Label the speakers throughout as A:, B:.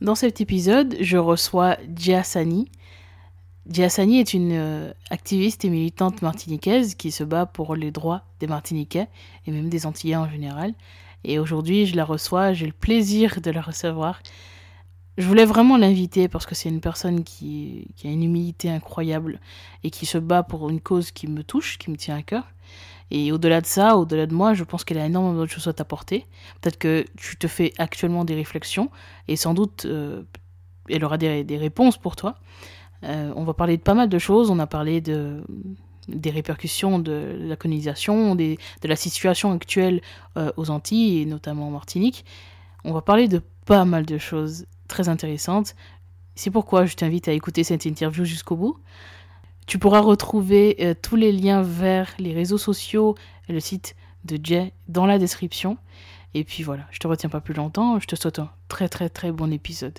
A: Dans cet épisode, je reçois Djia Sani. Djia Sani est une euh, activiste et militante martiniquaise qui se bat pour les droits des Martiniquais et même des Antillais en général. Et aujourd'hui, je la reçois, j'ai le plaisir de la recevoir. Je voulais vraiment l'inviter parce que c'est une personne qui a une humilité incroyable et qui se bat pour une cause qui me touche, qui me tient à cœur. Et au-delà de ça, au-delà de moi, je pense qu'elle a énormément de choses à t'apporter. Peut-être que tu te fais actuellement des réflexions et sans doute euh, elle aura des, des, réponses pour toi. Euh, on va parler de pas mal de choses. On a parlé de, des répercussions de la colonisation, de la situation actuelle euh, aux Antilles et notamment en Martinique. On va parler de pas mal de choses très intéressantes. C'est pourquoi je t'invite à écouter cette interview jusqu'au bout. Tu pourras retrouver euh, tous les liens vers les réseaux sociaux et le site de Jay dans la description. Et puis voilà, je te retiens pas plus longtemps, je te souhaite un très très très bon épisode.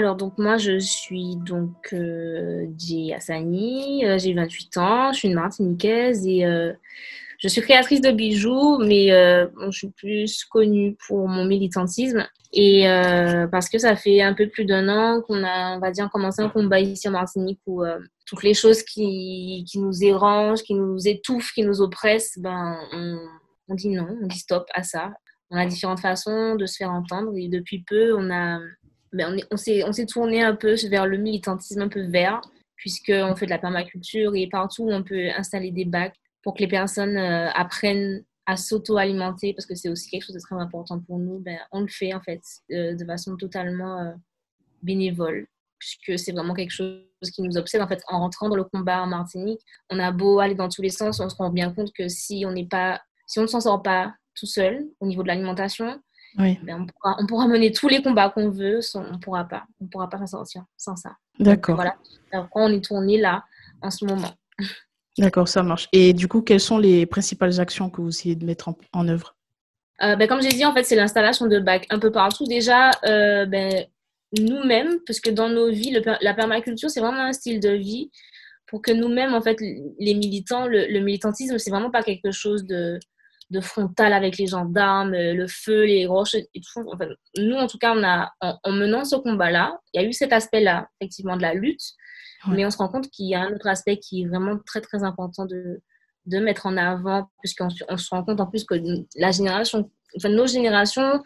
B: Alors, donc, moi, je suis donc euh, Hassani, euh, j'ai 28 ans, je suis une Martiniquaise et euh, je suis créatrice de bijoux, mais euh, je suis plus connue pour mon militantisme et parce que ça fait un peu plus d'un an qu'on a, on va dire, commencé un combat ici en Martinique où toutes les choses qui, qui, nous érangent, qui nous étouffent, qui nous oppressent, ben, on, on dit non, on dit stop à ça. On a différentes façons de se faire entendre et depuis peu, on a ben, on, on s'est tourné un peu vers le militantisme un peu vert, puisqu'on fait de la permaculture et partout on peut installer des bacs pour que les personnes euh, apprennent à s'auto-alimenter, parce que c'est aussi quelque chose de très important pour nous. Ben, on le fait en fait euh, de façon totalement euh, bénévole, puisque c'est vraiment quelque chose qui nous obsède en fait en rentrant dans le combat en Martinique. On a beau aller dans tous les sens, on se rend bien compte que si on n'est pas, si on ne s'en sort pas tout seul au niveau de l'alimentation, oui. Ben, on, pourra, mener tous les combats qu'on veut, on ne pourra pas. On pourra pas s'en sortir sans ça.
A: D'accord.
B: Voilà. Alors, on est tourné là, en ce moment.
A: D'accord, ça marche. Et du coup, quelles sont les principales actions que vous essayez de mettre en, œuvre?
B: Euh, ben, Comme j'ai dit, en fait, c'est l'installation de bacs un peu partout. Déjà, euh, ben, nous-mêmes, parce que dans nos vies, la permaculture, c'est vraiment un style de vie pour que nous-mêmes, en fait, les militants, le, le militantisme, c'est vraiment pas quelque chose de, de frontal avec les gendarmes, euh, le feu, les roches et tout. nous, en tout cas, on a, en, menant ce combat-là, il y a eu cet aspect-là, effectivement, de la lutte, mais on se rend compte qu'il y a un autre aspect qui est vraiment très, très important de, de mettre en avant, puisqu'on on se rend compte en plus que la génération, enfin, nos générations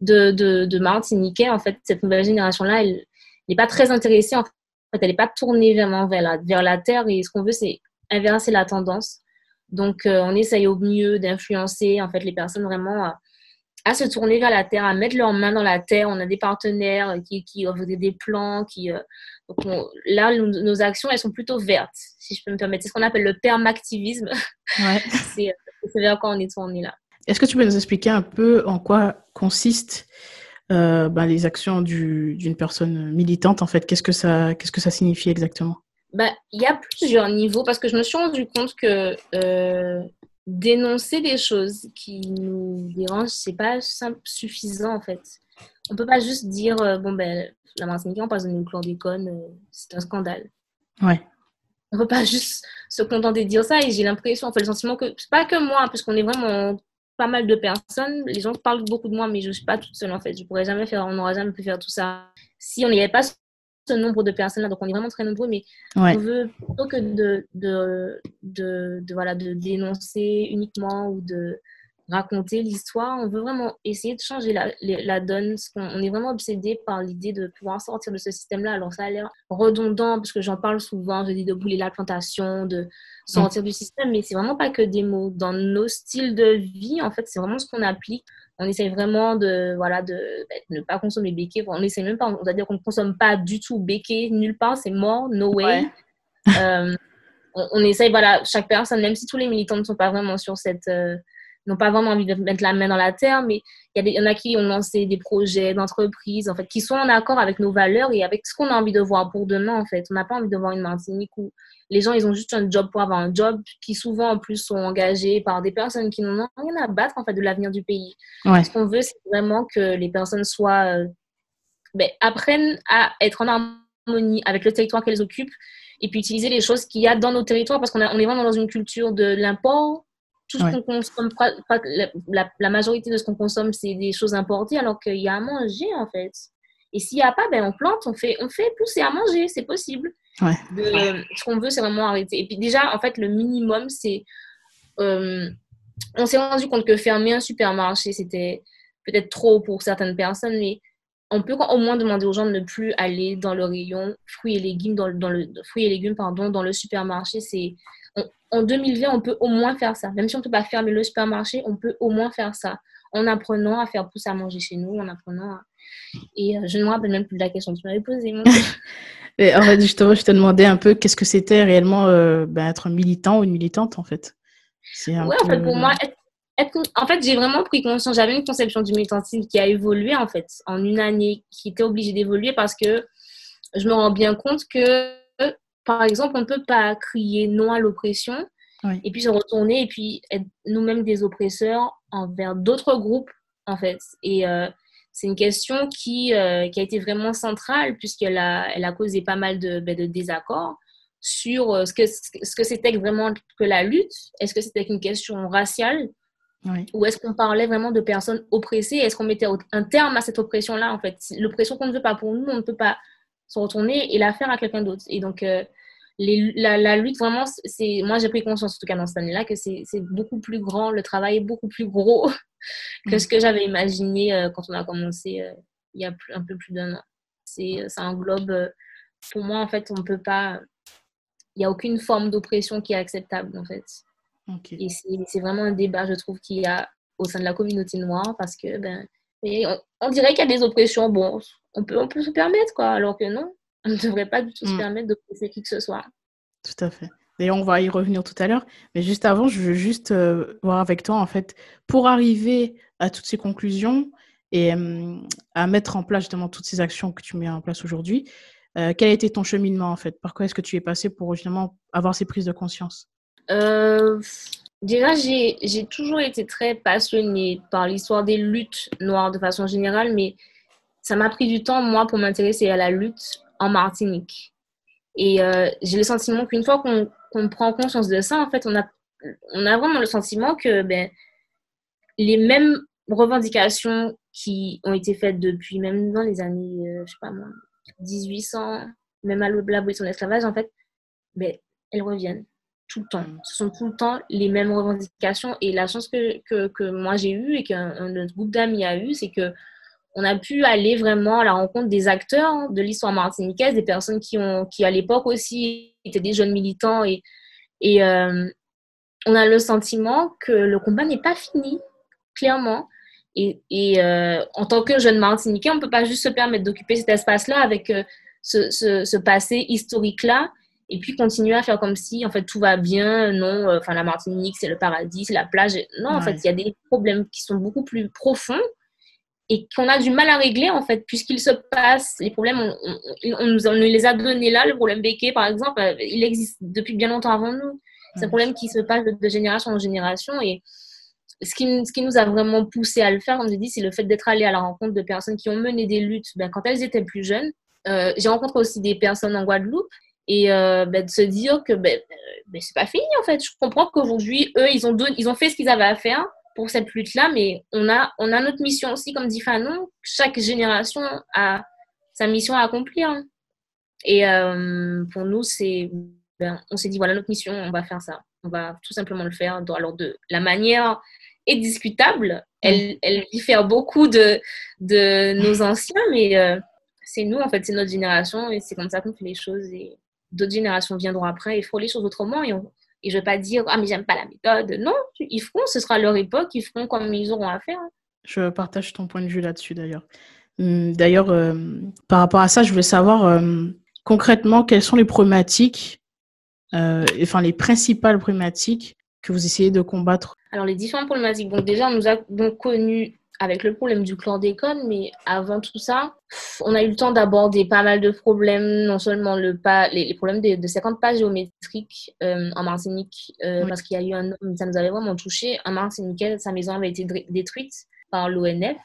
B: de, de, de Martiniquais, en fait, cette nouvelle génération-là, elle n'est pas très intéressée, en fait, elle n'est pas tournée vraiment vers la, vers la terre, et ce qu'on veut, c'est inverser la tendance donc, euh, on essaye au mieux d'influencer en fait les personnes vraiment à, se tourner vers la terre, à mettre leurs mains dans la terre. On a des partenaires qui, qui offrent des, plans. Qui, euh, là, nos actions, elles sont plutôt vertes, si je peux me permettre. C'est ce qu'on appelle le permactivisme. Ouais. c'est vers quoi on est tourné là.
A: Est-ce que tu peux nous expliquer un peu en quoi consistent euh, ben, les actions d'une personne militante en fait? Qu'est-ce que ça, qu'est-ce que ça signifie exactement?
B: Bah, il y a plusieurs niveaux parce que je me suis rendu compte que euh, dénoncer des choses qui nous dérangent, c'est pas suffisant en fait. On peut pas juste dire euh, bon ben la Martinique on passe dans une chlordécone, euh, c'est un scandale.
A: Ouais.
B: On peut pas juste se contenter de dire ça et j'ai l'impression, fait le sentiment que c'est pas que moi, parce qu'on est vraiment pas mal de personnes. Les gens parlent beaucoup de moi, mais je suis pas toute seule en fait. Je pourrais jamais faire, on n'aurait jamais pu faire tout ça si on n'y avait pas ce nombre de personnes-là, donc on est vraiment très nombreux, mais on veut plutôt que de, de, de, voilà, de dénoncer uniquement ou de raconter l'histoire, on veut vraiment essayer de changer la, la donne. On est vraiment obsédé par l'idée de pouvoir sortir de ce système-là. Alors ça a l'air redondant, parce que j'en parle souvent, je dis de bouler la plantation, de sortir du système, mais c'est vraiment pas que des mots. Dans nos styles de vie, en fait, c'est vraiment ce qu'on applique on essaie vraiment de voilà de, ben, ne pas consommer béquet. On essaie même pas on va dire qu'on ne consomme pas du tout béquet nulle part c'est mort no way. Euh, on, essaye voilà chaque personne même si tous les militants ne sont pas vraiment sur cette euh, n'ont pas vraiment envie de mettre la main dans la terre, mais il y, y, en a qui ont lancé des projets d'entreprise, en fait, qui sont en accord avec nos valeurs et avec ce qu'on a envie de voir pour demain, en fait. On n'a pas envie de voir une Martinique où les gens, ils ont juste un job pour avoir un job, qui souvent, en plus, sont engagés par des personnes qui n'ont rien à battre, en fait, de l'avenir du pays. Ce qu'on veut, c'est vraiment que les personnes soient, euh, ben, apprennent à être en harmonie avec le territoire qu'elles occupent et puis utiliser les choses qu'il y a dans nos territoires parce qu'on on est vraiment dans une culture de l'import tout ce qu'on consomme, la, la, majorité de ce qu'on consomme, c'est des choses importées, alors qu'il y a à manger, en fait. Et s'il n'y a pas, ben, on plante, on fait, on fait pousser à manger, c'est possible. Ce qu'on veut, c'est vraiment arrêter. Et puis déjà, en fait, le minimum, c'est... Euh, on s'est rendu compte que fermer un supermarché, c'était peut-être trop pour certaines personnes, mais on peut au moins demander aux gens de ne plus aller dans le rayon fruits et légumes, dans, dans le, fruits et légumes pardon, dans le supermarché. C'est en 2020, on peut au moins faire ça. Même si on ne peut pas fermer le supermarché, on peut au moins faire ça. En apprenant à faire pousser à manger chez nous, en apprenant à... Et euh, je ne me rappelle même plus de la question que tu m'avais posée.
A: En fait, justement, je te demandais un peu qu'est-ce que c'était réellement euh, ben, être militant ou une militante, en fait.
B: Oui, en fait, pour moi, en fait, j'ai vraiment pris conscience. J'avais une conception du militantisme qui a évolué, en fait, en une année, qui était obligée d'évoluer parce que je me rends bien compte que par exemple, on ne peut pas crier non à l'oppression et puis se retourner et puis être nous-mêmes des oppresseurs envers d'autres groupes, en fait. Et euh, c'est une question qui, euh, qui a été vraiment centrale puisqu'elle a, elle a causé pas mal de, ben, de désaccords sur euh, ce que, ce que c'était vraiment que la lutte. Est-ce que c'était une question raciale Ou est-ce qu'on parlait vraiment de personnes oppressées? Est-ce qu'on mettait un terme à cette oppression-là, en fait? L'oppression qu'on ne veut pas pour nous, on ne peut pas se retourner et la faire à quelqu'un d'autre. Et donc, euh, les, la, la, lutte, vraiment, c'est moi j'ai pris conscience, en tout cas dans cette année-là, que c'est beaucoup plus grand, le travail est beaucoup plus gros que ce que j'avais imaginé euh, quand on a commencé euh, il y a un peu plus d'un an. Ça englobe, pour moi, en fait, on ne peut pas, il n'y a aucune forme d'oppression qui est acceptable, en fait. Et c'est vraiment un débat, je trouve, qu'il y a au sein de la communauté noire parce que, ben, on, on dirait qu'il y a des oppressions, bon, on peut, on peut se permettre, quoi. Alors que non, on ne devrait pas du tout se mm. permettre de pousser qui que ce soit.
A: Tout à fait. D'ailleurs, on va y revenir tout à l'heure. Mais juste avant, je veux juste euh, voir avec toi, en fait, pour arriver à toutes ces conclusions et euh, à mettre en place justement toutes ces actions que tu mets en place aujourd'hui, euh, quel a été ton cheminement, en fait? Par quoi est-ce que tu es passé pour justement avoir ces prises de conscience?
B: Déjà, j'ai toujours été très passionnée par l'histoire des luttes noires de façon générale, mais ça m'a pris du temps, moi, pour m'intéresser à la lutte en Martinique. Et euh, j'ai le sentiment qu'une fois qu'on prend conscience de ça, en fait, on a, on a vraiment le sentiment que ben, les mêmes revendications qui ont été faites depuis, même dans les années, euh, je sais pas moi, 1800, même à l'abolition de l'esclavage, en fait, ben, elles reviennent tout le temps. Ce sont tout le temps les mêmes revendications. Et la chance que, que, que moi j'ai eue et qu'un groupe d'amis a eu, c'est que on a pu aller vraiment à la rencontre des acteurs de l'histoire martiniquaise, des personnes qui, ont, qui à l'époque aussi étaient des jeunes militants. Et, et euh, on a le sentiment que le combat n'est pas fini, clairement. Et, et euh, en tant que jeune martiniquais, on ne peut pas juste se permettre d'occuper cet espace-là avec euh, ce, ce, ce, passé historique-là et puis continuer à faire comme si en fait tout va bien non enfin la Martinique c'est le paradis c'est la plage non en fait il y a des problèmes qui sont beaucoup plus profonds et qu'on a du mal à régler en fait, puisqu'il se passe, les problèmes, on, nous, les a donnés là, le problème béquet par exemple, euh, il existe depuis bien longtemps avant nous. C'est un problème qui se passe de, génération en génération et ce qui, ce qui, nous a vraiment poussé à le faire, comme je dis, c'est le fait d'être allé à la rencontre de personnes qui ont mené des luttes ben, quand elles étaient plus jeunes. Euh, j'ai rencontré aussi des personnes en Guadeloupe et euh, ben, de se dire que ben, ben, c'est pas fini en fait. Je comprends qu'aujourd'hui, eux, ils ont, ils ont fait ce qu'ils avaient à faire pour cette lutte-là, mais on a, on a notre mission aussi, comme dit Fanon, chaque génération a sa mission à accomplir. Et euh, pour nous, c'est, ben, on s'est dit, voilà notre mission, on va faire ça. On va tout simplement le faire. Alors, de la manière est discutable, elle, elle diffère beaucoup de, de nos anciens, mais euh, c'est nous, en fait, c'est notre génération, et c'est comme ça qu'on fait les choses. Et d'autres générations viendront après et feront les choses autrement, et on, et je ne vais pas dire, ah, mais j'aime pas la méthode. Non, ils feront, ce sera leur époque, ils feront comme ils auront à faire.
A: Je partage ton point de vue là-dessus d'ailleurs. Hum, d'ailleurs, euh, par rapport à ça, je voulais savoir euh, concrètement quelles sont les problématiques, euh, enfin les principales problématiques que vous essayez de combattre?
B: Alors, les différentes problématiques. Donc, déjà, on nous a donc connu avec le problème du chlordécone, mais avant tout ça, on a eu le temps d'aborder pas mal de problèmes, non seulement le pas, les, problèmes de, de 50 pas géométriques euh, en Martinique, euh, parce qu'il y a eu un homme, ça nous avait vraiment touché. Un Martiniquais, sa maison avait été détruite par l'ONF,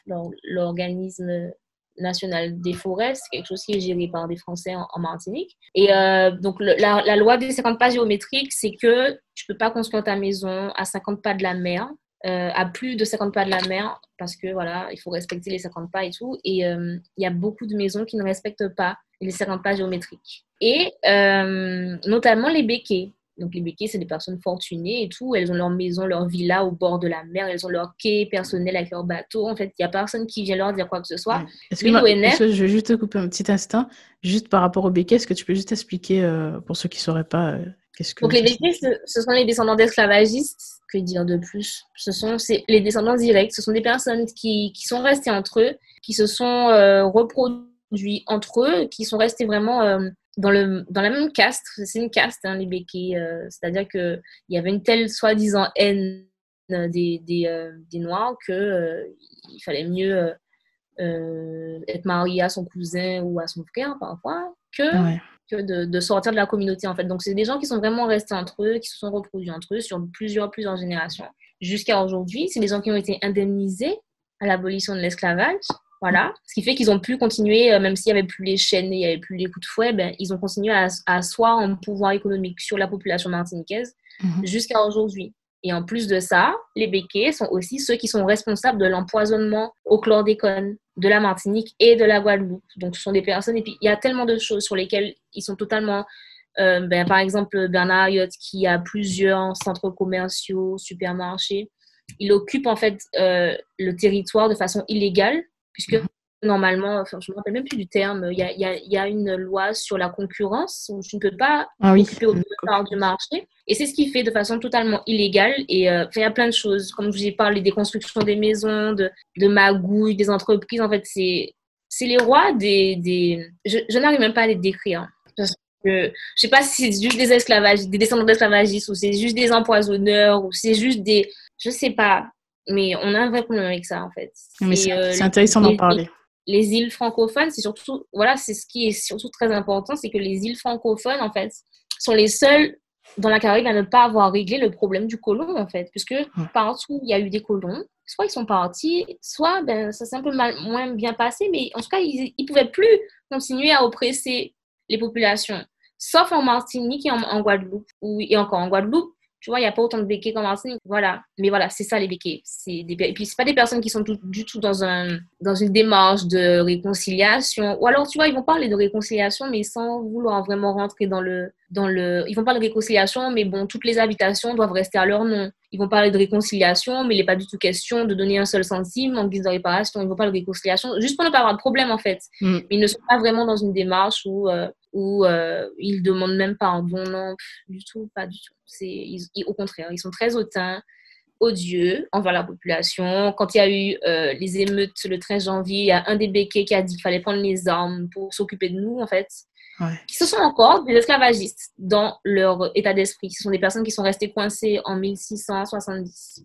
B: l'organisme national des forêts, c'est quelque chose qui est géré par des Français en, Martinique. Et euh, donc, la, la, loi des 50 pas géométriques, c'est que tu peux pas construire ta maison à 50 pas de la mer euh, à plus de 50 pas de la mer parce que voilà, il faut respecter les 50 pas et tout. Et euh, il y a beaucoup de maisons qui ne respectent pas les 50 pas géométriques. Et euh, notamment les béquets. Donc les béquets, c'est des personnes fortunées et tout. Elles ont leur maison, leur villa au bord de la mer. Elles ont leur quai personnel avec leur bateau. En fait, il n'y a personne qui vient leur dire quoi que ce soit.
A: Est-ce que, je vais juste te couper un petit instant. Juste par rapport aux béquets, est-ce que tu peux juste expliquer pour ceux qui ne sauraient pas qu'est-ce que...
B: Donc les béquets, ce sont les descendants d'esclavagistes que dire de plus Ce sont les descendants directs, ce sont des personnes qui, sont restées entre eux, qui se sont euh, reproduits entre eux, qui sont restés vraiment euh, dans, le, la même caste. C'est une caste, hein, les béquets. Euh, c'est-à-dire qu'il y avait une telle soi-disant haine des, des, Noirs qu'il fallait mieux être marié à son cousin ou à son frère parfois que que de, sortir de la communauté, en fait. Donc, c'est des gens qui sont vraiment restés entre eux, qui se sont reproduits entre eux sur plusieurs, plusieurs générations. Jusqu'à aujourd'hui, c'est des gens qui ont été indemnisés à l'abolition de l'esclavage. Voilà. Ce qui fait qu'ils ont pu continuer, euh, même s'il n'y avait plus les chaînes et il n'y avait plus les coups de fouet, ben, ils ont continué à, asseoir un pouvoir économique sur la population martiniquaise mhm. jusqu'à aujourd'hui. Et en plus de ça, les béquets sont aussi ceux qui sont responsables de l'empoisonnement au chlordécone de la Martinique et de la Guadeloupe. Donc, ce sont des personnes, et puis il y a tellement de choses sur lesquelles ils sont totalement. Euh, ben, par exemple, Bernard Ayotte, qui a plusieurs centres commerciaux, supermarchés, il occupe en fait euh, le territoire de façon illégale, puisque normalement, enfin, je ne me rappelle même plus du terme, il y a, y a, une loi sur la concurrence où tu ne peux pas ah occuper au part du marché. Et c'est ce qui fait de façon totalement illégale. Et euh, il y a plein de choses, comme je vous ai parlé des constructions des maisons, de, de magouilles, des entreprises. En fait, c'est, c'est les rois des. des... Je, n'arrive même pas à les décrire. Parce que, je ne sais pas si c'est juste des esclavagistes, des descendants d'esclavagistes, ou c'est juste des empoisonneurs, ou c'est juste des. Je ne sais pas. Mais on a un vrai problème avec ça, en fait.
A: c'est, euh, intéressant d'en parler
B: les îles francophones, c'est surtout, voilà, c'est ce qui est surtout très important, c'est que les îles francophones, en fait, sont les seules dans la Caraïbe à ne pas avoir réglé le problème du colon, en fait, puisque partout il y a eu des colons, soit ils sont partis, soit ben, ça s'est un peu moins bien passé, mais en tout cas, ils ne pouvaient plus continuer à oppresser les populations, sauf en Martinique et en, Guadeloupe, et encore en Guadeloupe, tu vois, il n'y a pas autant de béquets qu'en Martinique. Voilà. Mais voilà, c'est ça les béquets. Des... Et puis, ce pas des personnes qui sont du tout dans, un, dans une démarche de réconciliation. Ou alors, tu vois, ils vont parler de réconciliation, mais sans vouloir vraiment rentrer dans le, dans le... Ils vont parler de réconciliation, mais bon, toutes les habitations doivent rester à leur nom. Ils vont parler de réconciliation, mais il n'est pas du tout question de donner un seul centime en guise de réparation. Ils vont parler de réconciliation, juste pour ne pas avoir de problème, en fait. Mm. Mais ils ne sont pas vraiment dans une démarche où, euh, où euh, ils demandent même pardon. Non, du tout, pas du tout. Ils, au contraire, ils sont très hautains, odieux envers la population. Quand il y a eu euh, les émeutes le 13 janvier, il y a un des béquets qui a dit qu'il fallait prendre les armes pour s'occuper de nous, en fait. Qui ce sont encore des esclavagistes dans leur état d'esprit. Ce sont des personnes qui sont restées coincées en 1670.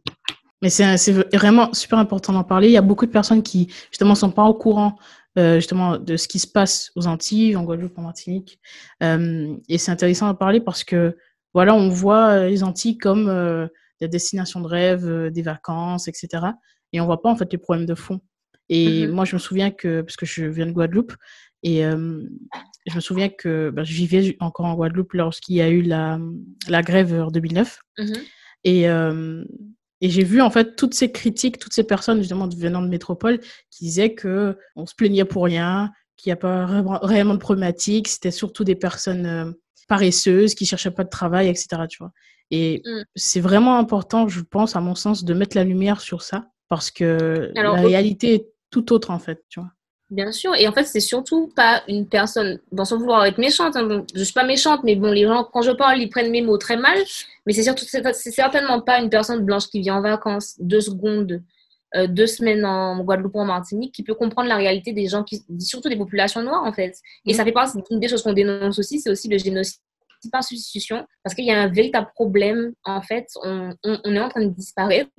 A: Mais c'est vraiment super important d'en parler. Il y a beaucoup de personnes qui, justement, ne sont pas au courant euh, justement de ce qui se passe aux Antilles, en Guadeloupe, en Martinique. Euh, et c'est intéressant d'en parler parce que, voilà, on voit euh, les Antilles comme des destinations de rêve, des vacances, etc. Et on voit pas, en fait, les problèmes de fond. Et mm-hmm. moi, je me souviens que, parce que je viens de Guadeloupe, et je me souviens que bah, je vivais encore en Guadeloupe lorsqu'il y a eu la, la grève en 2009. Mm-hmm. Et, euh, et j'ai vu en fait toutes ces critiques, toutes ces personnes justement venant de métropole qui disaient que on se plaignait pour rien, qu'il n'y a pas réellement de problématique. C'était surtout des personnes euh, paresseuses qui cherchaient pas de travail, etc. Tu vois. Et mm. c'est vraiment important, je pense, à mon sens, de mettre la lumière sur ça parce que la réalité est tout autre en fait, tu vois.
B: Bien sûr, et en fait, c'est surtout pas une personne dans son vouloir être méchante. Hein. je suis pas méchante, mais bon, les gens, quand je parle, ils prennent mes mots très mal. Mais c'est surtout, c'est certainement pas une personne blanche qui vient en vacances deux secondes, euh, deux semaines en Guadeloupe ou en Martinique, qui peut comprendre la réalité des gens, qui, surtout des populations noires, en fait. Et mm. ça fait partie d'une des choses qu'on dénonce aussi, c'est aussi le génocide par substitution parce qu'il y a un véritable problème. En fait, on, on, est en train de disparaître.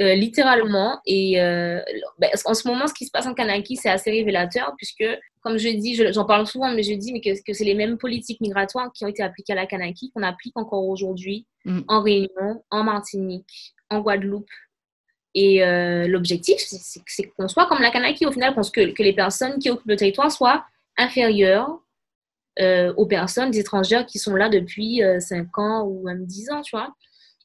B: Euh, littéralement. Et euh, ben, en ce moment, ce qui se passe en Kanaki, c'est assez révélateur, puisque, comme je dis, j'en parle souvent, mais je dis mais que, que c'est les mêmes politiques migratoires qui ont été appliquées à la Kanaki qu'on applique encore aujourd'hui mm. en Réunion, en Martinique, en Guadeloupe. Et euh, l'objectif, c'est qu'on soit comme la Kanaki, au final, que, que les personnes qui occupent le territoire soient inférieures aux personnes étrangères qui sont là depuis 5 ans ou même 10 ans, tu vois.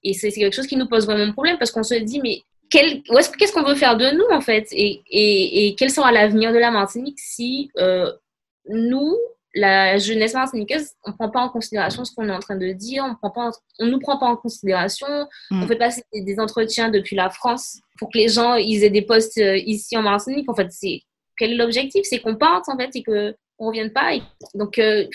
B: Et c'est quelque chose qui nous pose vraiment problème parce qu'on se dit, mais qu'est-ce qu'on veut faire de nous en fait? Et, et, et quel sera l'avenir de la Martinique si euh, nous, la jeunesse martiniquaise, on ne prend pas en considération ce qu'on est en train de dire, on ne nous prend pas en considération, mm. on fait passer des, entretiens depuis la France pour que les gens ils aient des postes euh, ici en Martinique. En fait, c'est quel est l'objectif? C'est qu'on parte en fait et qu'on ne revienne pas. donc, euh,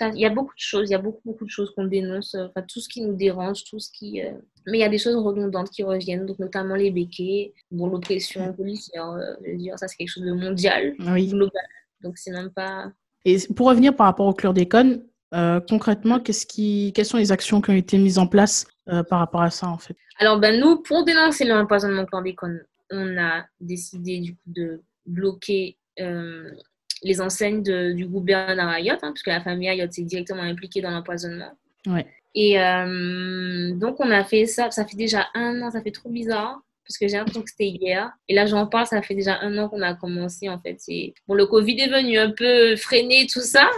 B: il y a beaucoup de choses, il y a beaucoup, beaucoup de choses qu'on dénonce, euh, enfin, tout ce qui nous dérange, tout ce qui... Euh, mais il y a des choses redondantes qui reviennent, donc notamment les béquets, bon, l'oppression policière, euh, je veux dire, ça c'est quelque chose de mondial, global, donc c'est même pas...
A: Et pour revenir par rapport au chlordécone, euh, concrètement, qu'est-ce qui, quelles sont les actions qui ont été mises en place par rapport à ça, en fait?
B: Alors, ben, nous, pour dénoncer l'empoisonnement chlordécone, on a décidé du coup de bloquer les enseignes du groupe Bernard Ayotte, hein, puisque la famille Ayotte s'est directement impliquée dans l'empoisonnement.
A: Ouais.
B: Et euh, donc, on a fait ça, ça fait déjà un an, ça fait trop bizarre, parce que j'ai l'impression que c'était hier. Et là, j'en parle, ça fait déjà un an qu'on a commencé, en fait. Bon, le Covid est venu un peu freiner tout ça,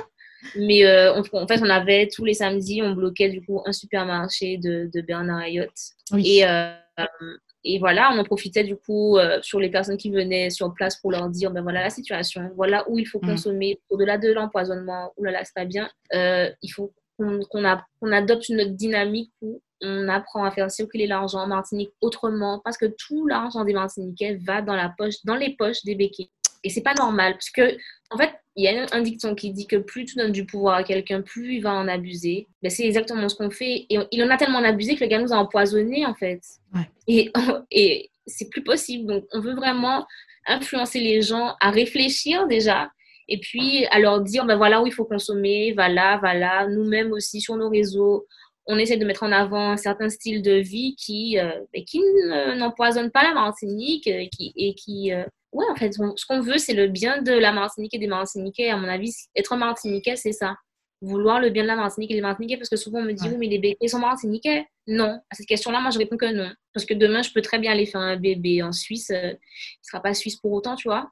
B: mais euh, en fait, on avait tous les samedis, on bloquait du coup un supermarché de, de Bernard Ayotte. Oui. Et euh, et voilà, on en profitait du coup euh, sur les personnes qui venaient sur place pour leur dire, ben voilà la situation, voilà où il faut mm. consommer, au-delà de l'empoisonnement, là là, c'est pas bien, euh, il faut qu'on adopte une autre dynamique où on apprend à faire circuler l'argent en Martinique autrement, parce que tout l'argent des Martiniquais va dans la poche, dans les poches des béquets. Et c'est pas normal, parce que, en fait, il y a un dicton qui dit que plus tu donnes du pouvoir à quelqu'un, plus il va en abuser. Ben, c'est exactement ce qu'on fait. Et il en a tellement abusé que le gars nous a empoisonné, en fait. Et, et c'est plus possible. Donc, on veut vraiment influencer les gens à réfléchir déjà. Et puis, à leur dire, ben voilà où il faut consommer, va là, va là. Nous-mêmes aussi, sur nos réseaux, on essaie de mettre en avant un certain style de vie qui, euh, ben, qui n'empoisonne pas la Martinique euh, qui, et qui, euh, ouais, en fait, ce qu'on veut, c'est le bien de la Martinique et des Martiniquais. À mon avis, être Martiniquais, c'est ça. Vouloir le bien de la Martinique et des Martiniquais, parce que souvent on me dit, oui, mais les bébés sont Martiniquais. Non. À cette question-là, moi, je réponds que non. Parce que demain, je peux très bien aller faire un bébé en Suisse. Euh, il ne sera pas suisse pour autant, tu vois.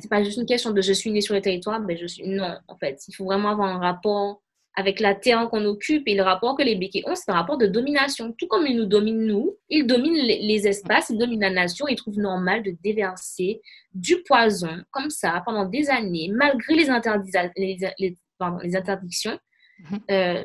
B: C'est pas juste une question de je suis né sur le territoire, mais je suis. Non, en fait. Il faut vraiment avoir un rapport avec la terre qu'on occupe et le rapport que les béquets ont, c'est un rapport de domination. Tout comme ils nous dominent, nous, ils dominent les espaces, ils dominent la nation, ils trouvent normal de déverser du poison comme ça pendant des années, malgré les, les, pardon, les interdictions. Mhm. Euh,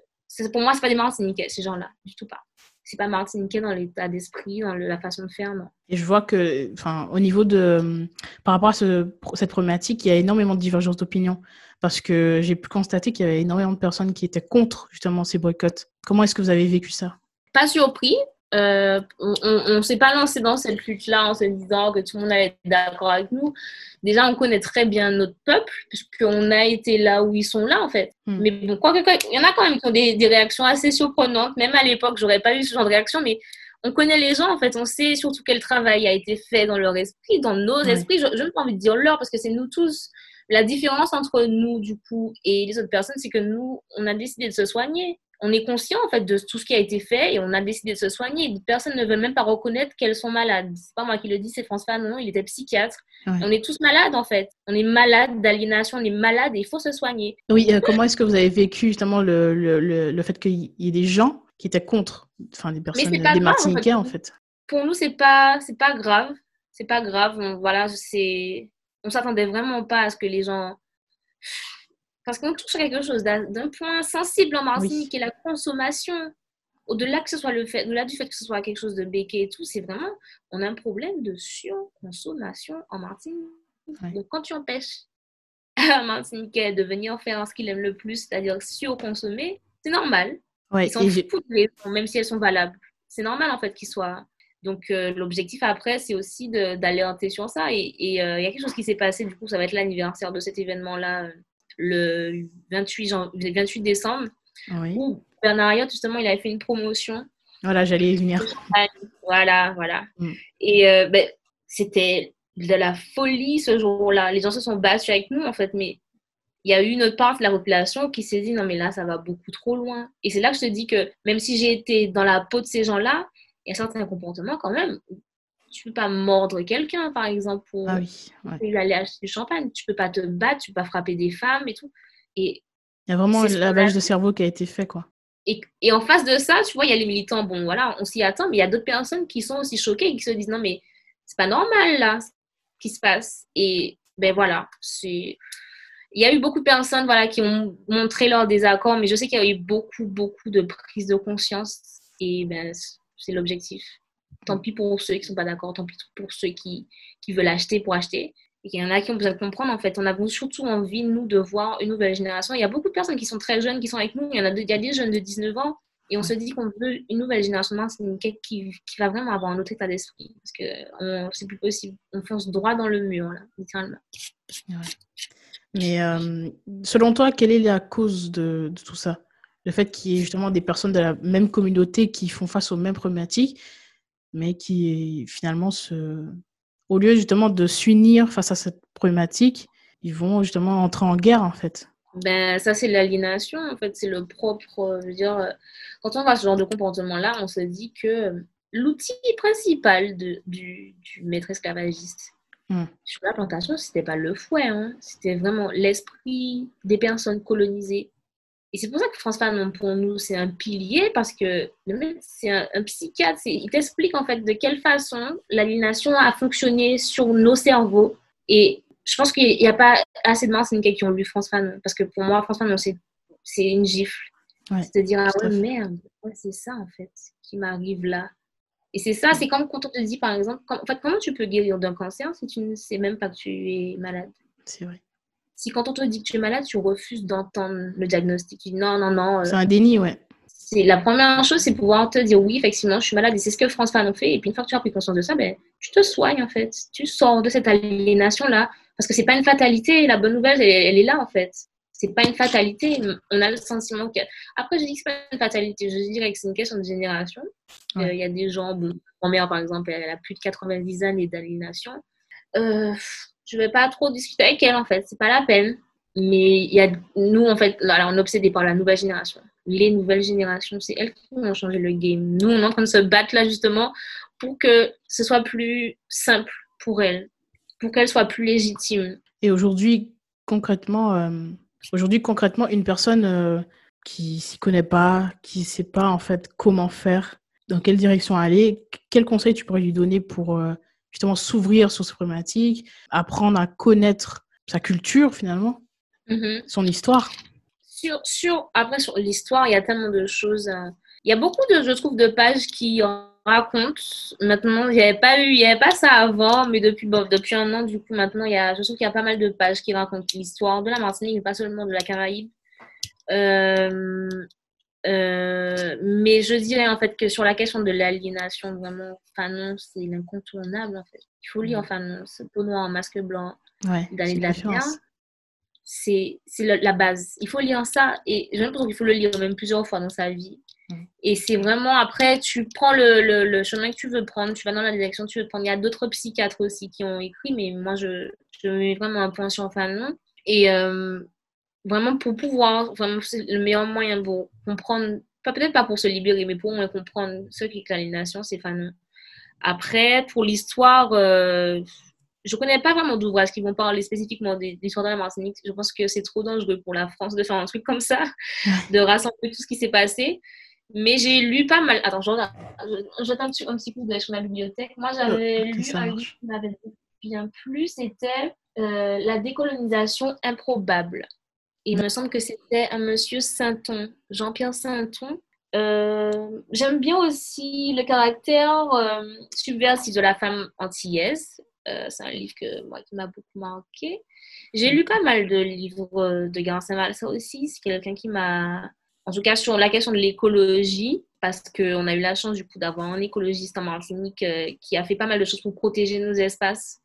B: pour moi, ce pas des Martiniquais, ces gens-là, du tout pas c'est pas martiniquais dans l'état d'esprit, dans la façon de faire, non.
A: Et je vois que, enfin, au niveau de, par rapport à ce, cette problématique, il y a énormément de divergences d'opinion parce que j'ai pu constater qu'il y avait énormément de personnes qui étaient contre justement ces boycotts. Comment est-ce que vous avez vécu ça?
B: Pas surpris. Euh, on ne s'est pas lancé dans cette lutte-là en se disant que tout le monde allait être d'accord avec nous. Déjà, on connaît très bien notre peuple, puisqu'on a été là où ils sont là, en fait. Hmm. Mais bon, quoi que, il y en a quand même qui ont des, des réactions assez surprenantes. Même à l'époque, j'aurais pas eu ce genre de réaction, mais on connaît les gens, en fait. On sait surtout quel travail a été fait dans leur esprit, dans nos esprits. Je n'ai pas envie de dire leur, parce que c'est nous tous. La différence entre nous, du coup, et les autres personnes, c'est que nous, on a décidé de se soigner. On est conscient, en fait, de tout ce qui a été fait et on a décidé de se soigner. Personne ne veut même pas reconnaître qu'elles sont malades. C'est pas moi qui le dis, c'est François. Non, non, il était psychiatre. On est tous malades, en fait. On est malade d'aliénation, on est malade et il faut se soigner.
A: Oui, euh, comment est-ce que vous avez vécu, justement, le, le, le, fait qu'il y ait des gens qui étaient contre, enfin, des personnes, des Martiniquais, en fait?
B: Pour nous, c'est pas, c'est pas grave. C'est pas grave. voilà, c'est on s'attendait vraiment pas à ce que les gens. Parce qu'on touche à quelque chose d'un point sensible en Martinique, qui est la consommation. Au-delà que ce soit le fait, au-delà du fait que ce soit quelque chose de béquet et tout, c'est vraiment, on a un problème de surconsommation en Martinique. Donc, quand tu empêches un Martiniquais de venir faire ce qu'il aime le plus, c'est-à-dire surconsommer, c'est normal. Ils s'en foutent, même si elles sont valables. C'est normal, en fait, qu'ils soient donc, euh, l'objectif après, c'est aussi d'alerter sur ça. Et euh, il y a quelque chose qui s'est passé, du coup, ça va être l'anniversaire de cet événement-là. Euh, le 28, 28 décembre,
A: Oui.
B: où Bernard Ayotte, justement, il avait fait une promotion.
A: Voilà, j'allais y venir.
B: Voilà, voilà.
A: Mm.
B: Et euh, ben, c'était de la folie ce jour-là. Les gens se sont battus avec nous, en fait, mais il y a eu une autre part de la population qui s'est dit non, mais là, ça va beaucoup trop loin. Et c'est là que je te dis que même si j'ai été dans la peau de ces gens-là, il y a certains comportements quand même. Tu peux pas mordre quelqu'un, par exemple, pour
A: Ah oui, ouais.
B: aller acheter du champagne. Tu peux pas te battre, tu peux pas frapper des femmes et tout. Et,
A: Il y a vraiment un lavage de cerveau qui a été fait, quoi.
B: et, et en face de ça, tu vois, il y a les militants. Bon, voilà, on s'y attend, mais il y a d'autres personnes qui sont aussi choquées et qui se disent non, mais c'est pas normal, là, ce qui se passe. Et ben voilà, c'est. Il y a eu beaucoup de personnes voilà, qui ont montré leur désaccord, mais je sais qu'il y a eu beaucoup, beaucoup de prise de conscience. Et ben, c'est l'objectif. Tant pis pour ceux qui ne sont pas d'accord, tant pis pour ceux qui, qui veulent acheter pour acheter. Et il y en a qui ont besoin de comprendre, en fait. On a surtout envie, nous, de voir une nouvelle génération. Il y a beaucoup de personnes qui sont très jeunes, qui sont avec nous. Il y, en a, de- il y a des jeunes de 19 ans. Et on se dit qu'on veut une nouvelle génération qui, qui va vraiment avoir un autre état d'esprit. Parce que c'est plus possible. On fonce droit dans le mur, là, littéralement.
A: Mais euh, selon toi, quelle est la cause de, de tout ça? Le fait qu'il y ait justement des personnes de la même communauté qui font face aux mêmes problématiques, mais qui finalement, se... au lieu justement de s'unir face à cette problématique, ils vont justement entrer en guerre, en fait.
B: Ben, ça, c'est l'aliénation, en fait. C'est le propre. euh, Je veux dire, euh, quand on voit ce genre de comportement-là, on se dit que euh, l'outil principal de, du, du maître esclavagiste
A: Hmm.
B: sur la plantation, c'était pas le fouet, hein. c'était vraiment l'esprit des personnes colonisées. Et c'est pour ça que France Fanon, pour nous, c'est un pilier, parce que le mec, c'est un, un psychiatre. Il t'explique, en fait, de quelle façon l'aliénation a fonctionné sur nos cerveaux. Et je pense qu'il n'y a pas assez de Martiniquais qui ont lu France Fanon. Parce que pour moi, France Fanon, c'est c'est une gifle.
A: Ouais,
B: c'est de dire, ah ouais, merde, ouais, c'est ça, en fait, qui m'arrive là. Et c'est ça, c'est comme quand on te dit, par exemple, en fait, comment tu peux guérir d'un cancer si tu ne sais même pas que tu es malade?
A: C'est vrai.
B: Si quand on te dit que tu es malade, tu refuses d'entendre le diagnostic. Tu dis, non, non, non. euh,
A: C'est un déni, ouais.
B: c'est la première chose, c'est pouvoir te dire oui, effectivement, je suis malade et c'est ce que France Fanon fait. Et puis une fois que tu as pris conscience de ça, ben, tu te soignes en fait. Tu sors de cette aliénation-là. Parce que c'est pas une fatalité. La bonne nouvelle, elle, elle est là en fait. C'est pas une fatalité. On a le sentiment que. Après, je dis que c'est pas une fatalité. Je dirais que c'est une question de génération. Euh, Il
A: Ouais.
B: y a des gens, bon, ma mère par exemple, elle a plus de 90 années d'aliénation. Euh, je vais pas trop discuter avec elle en fait. C'est pas la peine. Mais il y a, nous, en fait, là, on est obsédé par la nouvelle génération. Les nouvelles générations, c'est elles qui vont changer le game. Nous, on est en train de se battre là, justement, pour que ce soit plus simple pour elles, pour qu'elles soient plus légitimes.
A: Et aujourd'hui, concrètement, euh, aujourd'hui, concrètement, une personne euh, qui s'y connaît pas, qui sait pas en fait comment faire, dans quelle direction aller, quel conseil tu pourrais lui donner pour euh, justement s'ouvrir sur ces problématiques, apprendre à connaître sa culture finalement,
B: Mhm.
A: son histoire.
B: Sur, sur, après, sur l'histoire, il y a tellement de choses. euh, Il y a beaucoup de, je trouve, de pages qui en racontent. Maintenant, il n'y avait pas eu, il y avait pas ça avant, mais depuis, bon, depuis un an, du coup, maintenant, il y a, je trouve qu'il y a pas mal de pages qui racontent l'histoire de la Martinique, mais pas seulement de la Caraïbe. Euh, euh, mais je dirais en fait que sur la question de l'aliénation, vraiment, Fanon, c'est l'incontournable en fait. Il faut lire Fanon, ce peau noire en masque blanc,
A: Ouais, c'est
B: de la c'est la base. Il faut lire ça et j'ai l'impression qu'il faut le lire même plusieurs fois dans sa vie.
A: Mm.
B: Et c'est vraiment après, tu prends le, le, le chemin que tu veux prendre, tu vas dans la direction que tu veux prendre. Il y a d'autres psychiatres aussi qui ont écrit, mais moi je, je mets vraiment un point sur Fanon. Et euh, vraiment pour pouvoir, vraiment, c'est le meilleur moyen pour comprendre, pas peut-être pas pour se libérer, mais pour au moins comprendre ce qu'est l'aliénation, c'est Fanon. Après, pour l'histoire, euh, je connais pas vraiment d'ouvrages qui vont parler spécifiquement de de l'histoire de la Martinique. Je pense que c'est trop dangereux pour la France de faire un truc comme ça, de rassembler tout ce qui s'est passé. Mais j'ai lu pas mal. Attends, jette un petit, un petit coup sur ma bibliothèque. Moi, j'avais lu un livre qui m'avait bien plu. C'était euh, La décolonisation improbable. Il me semble que c'était un monsieur Sainton, Jean-Pierre Sainton. Euh, J'aime bien aussi le caractère euh, subversif de la femme antillaise. Euh, c'est un livre que, moi, qui m'a beaucoup marqué. J'ai lu pas mal de livres de Garcin Saint-Mal, ça aussi. C'est quelqu'un qui m'a. En tout cas, sur la question de l'écologie, parce qu'on a eu la chance du coup d'avoir un écologiste en Martinique euh, qui a fait pas mal de choses pour protéger nos espaces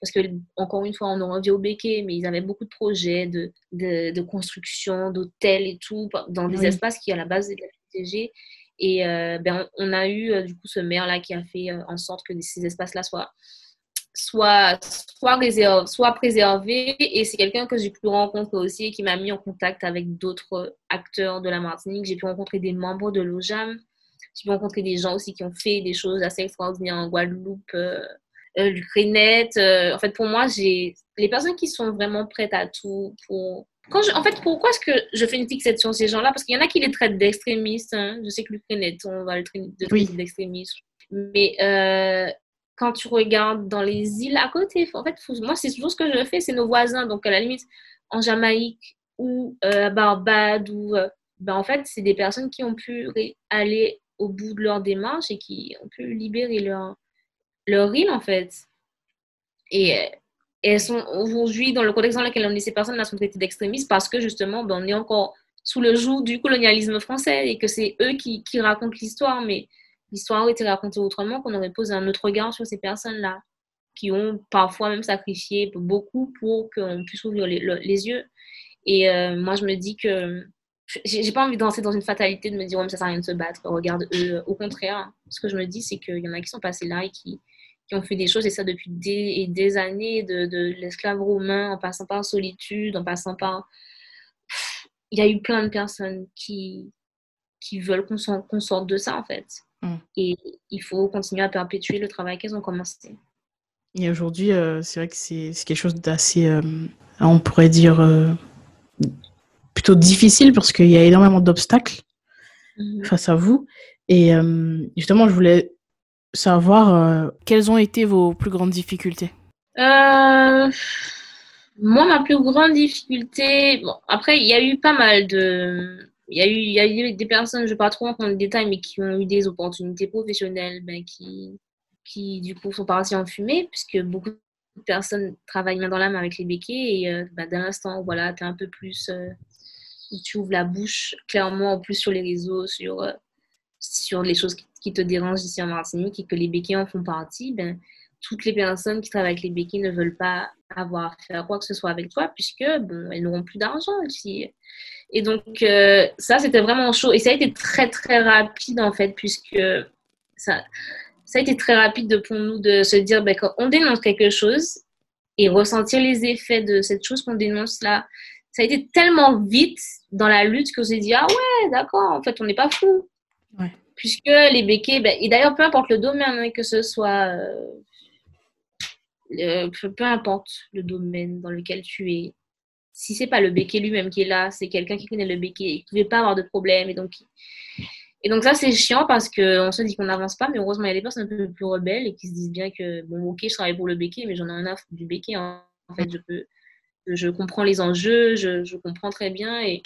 B: parce que, encore une fois, on en revient au béquet, mais ils avaient beaucoup de projets de, de, construction, d'hôtels et tout, dans des espaces qui, à la base, étaient protégés. Et euh, ben, on, a eu, euh, du coup, ce maire-là qui a fait euh, en sorte que ces espaces-là soient soit, soit, réserve, soit préservé. Et c'est quelqu'un que j'ai pu rencontrer aussi et qui m'a mis en contact avec d'autres acteurs de la Martinique. J'ai pu rencontrer des membres de l'OJAM. J'ai pu rencontrer des gens aussi qui ont fait des choses assez extraordinaires en Guadeloupe, euh, euh, euh en fait, pour moi, j'ai les personnes qui sont vraiment prêtes à tout pour. Quand en fait, pourquoi est-ce que je fais une fixette sur ces gens-là? Parce qu'il y en a qui les traitent d'extrémistes. Hein. Je sais que l'Ukraine, on va le traiter d'extrémistes. Mais euh, quand tu regardes dans les îles à côté, en fait, moi, c'est toujours ce que je fais, c'est nos voisins. Donc, à la limite, en Jamaïque ou euh, à Barbade, ou, ben, en fait, c'est des personnes qui ont pu aller au bout de leur démarche et qui ont pu libérer leur, leur île, en fait. Et, elles sont aujourd'hui, dans le contexte dans lequel on est, ces personnes-là sont traitées d'extrémistes parce que justement, ben, on est encore sous le joug du colonialisme français et que c'est eux qui, qui racontent l'histoire. Mais l'histoire aurait été racontée autrement, qu'on aurait posé un autre regard sur ces personnes-là, qui ont parfois même sacrifié beaucoup pour qu'on puisse ouvrir les, yeux. Et euh, moi, je me dis que j'ai pas envie de dans une fatalité de me dire, ouais, mais ça sert à rien de se battre, regarde eux. Au contraire, ce que je me dis, c'est qu'il y en a qui sont passés là et qui, qui ont fait des choses, et ça depuis des, et des années, de, de l'esclave romain, en passant par solitude, en passant par. Il y a eu plein de personnes qui, qui veulent qu'on sorte de ça, en fait. Mm. Et il faut continuer à perpétuer le travail qu'elles ont commencé.
A: Et aujourd'hui, euh, c'est vrai que c'est quelque chose d'assez, euh, on pourrait dire, euh, plutôt difficile parce qu'il y a énormément d'obstacles mm-hmm. face à vous. Et justement, je voulais savoir quelles ont été vos plus grandes difficultés?
B: moi, ma plus grande difficulté, bon, après, il y a eu pas mal de, il y, a eu, il y a eu des personnes, je ne vais pas trop rentrer dans le détail, mais qui ont eu des opportunités professionnelles ben, qui, qui, du coup, sont parties en fumée, puisque beaucoup de personnes travaillent main dans la main avec les béquets. Et euh, ben, d'un instant, voilà, tu es un peu plus. Euh, tu ouvres la bouche, clairement, en plus sur les réseaux, sur, euh, sur les choses qui, te dérangent ici en Martinique et que les béquets en font partie. Ben, toutes les personnes qui travaillent avec les béquets ne veulent pas avoir à faire quoi que ce soit avec toi, puisque bon, elles n'auront plus d'argent. Et donc, euh, ça, c'était vraiment chaud. Et ça a été très, très rapide, en fait, puisque ça, ça a été très rapide pour nous de se dire, ben, quand on dénonce quelque chose et ressentir les effets de cette chose qu'on dénonce là, ça a été tellement vite dans la lutte que s'est dit, ah ouais, d'accord, en fait, on n'est pas fou. Puisque les béquets, ben, et d'ailleurs, peu importe le domaine, hein, que ce soit, euh, peu importe le domaine dans lequel tu es, si c'est pas le béquet lui-même qui est là, c'est quelqu'un qui connaît le béquet, il ne pouvait pas avoir de problème. Et donc, et donc ça, c'est chiant parce qu'on se dit qu'on n'avance pas, mais heureusement, il y a des personnes un peu plus rebelles et qui se disent bien que, bon, ok, je travaille pour le béquet, mais j'en ai un offre du béquet. En fait, je, peux, je comprends les enjeux, je, je comprends très bien. Et...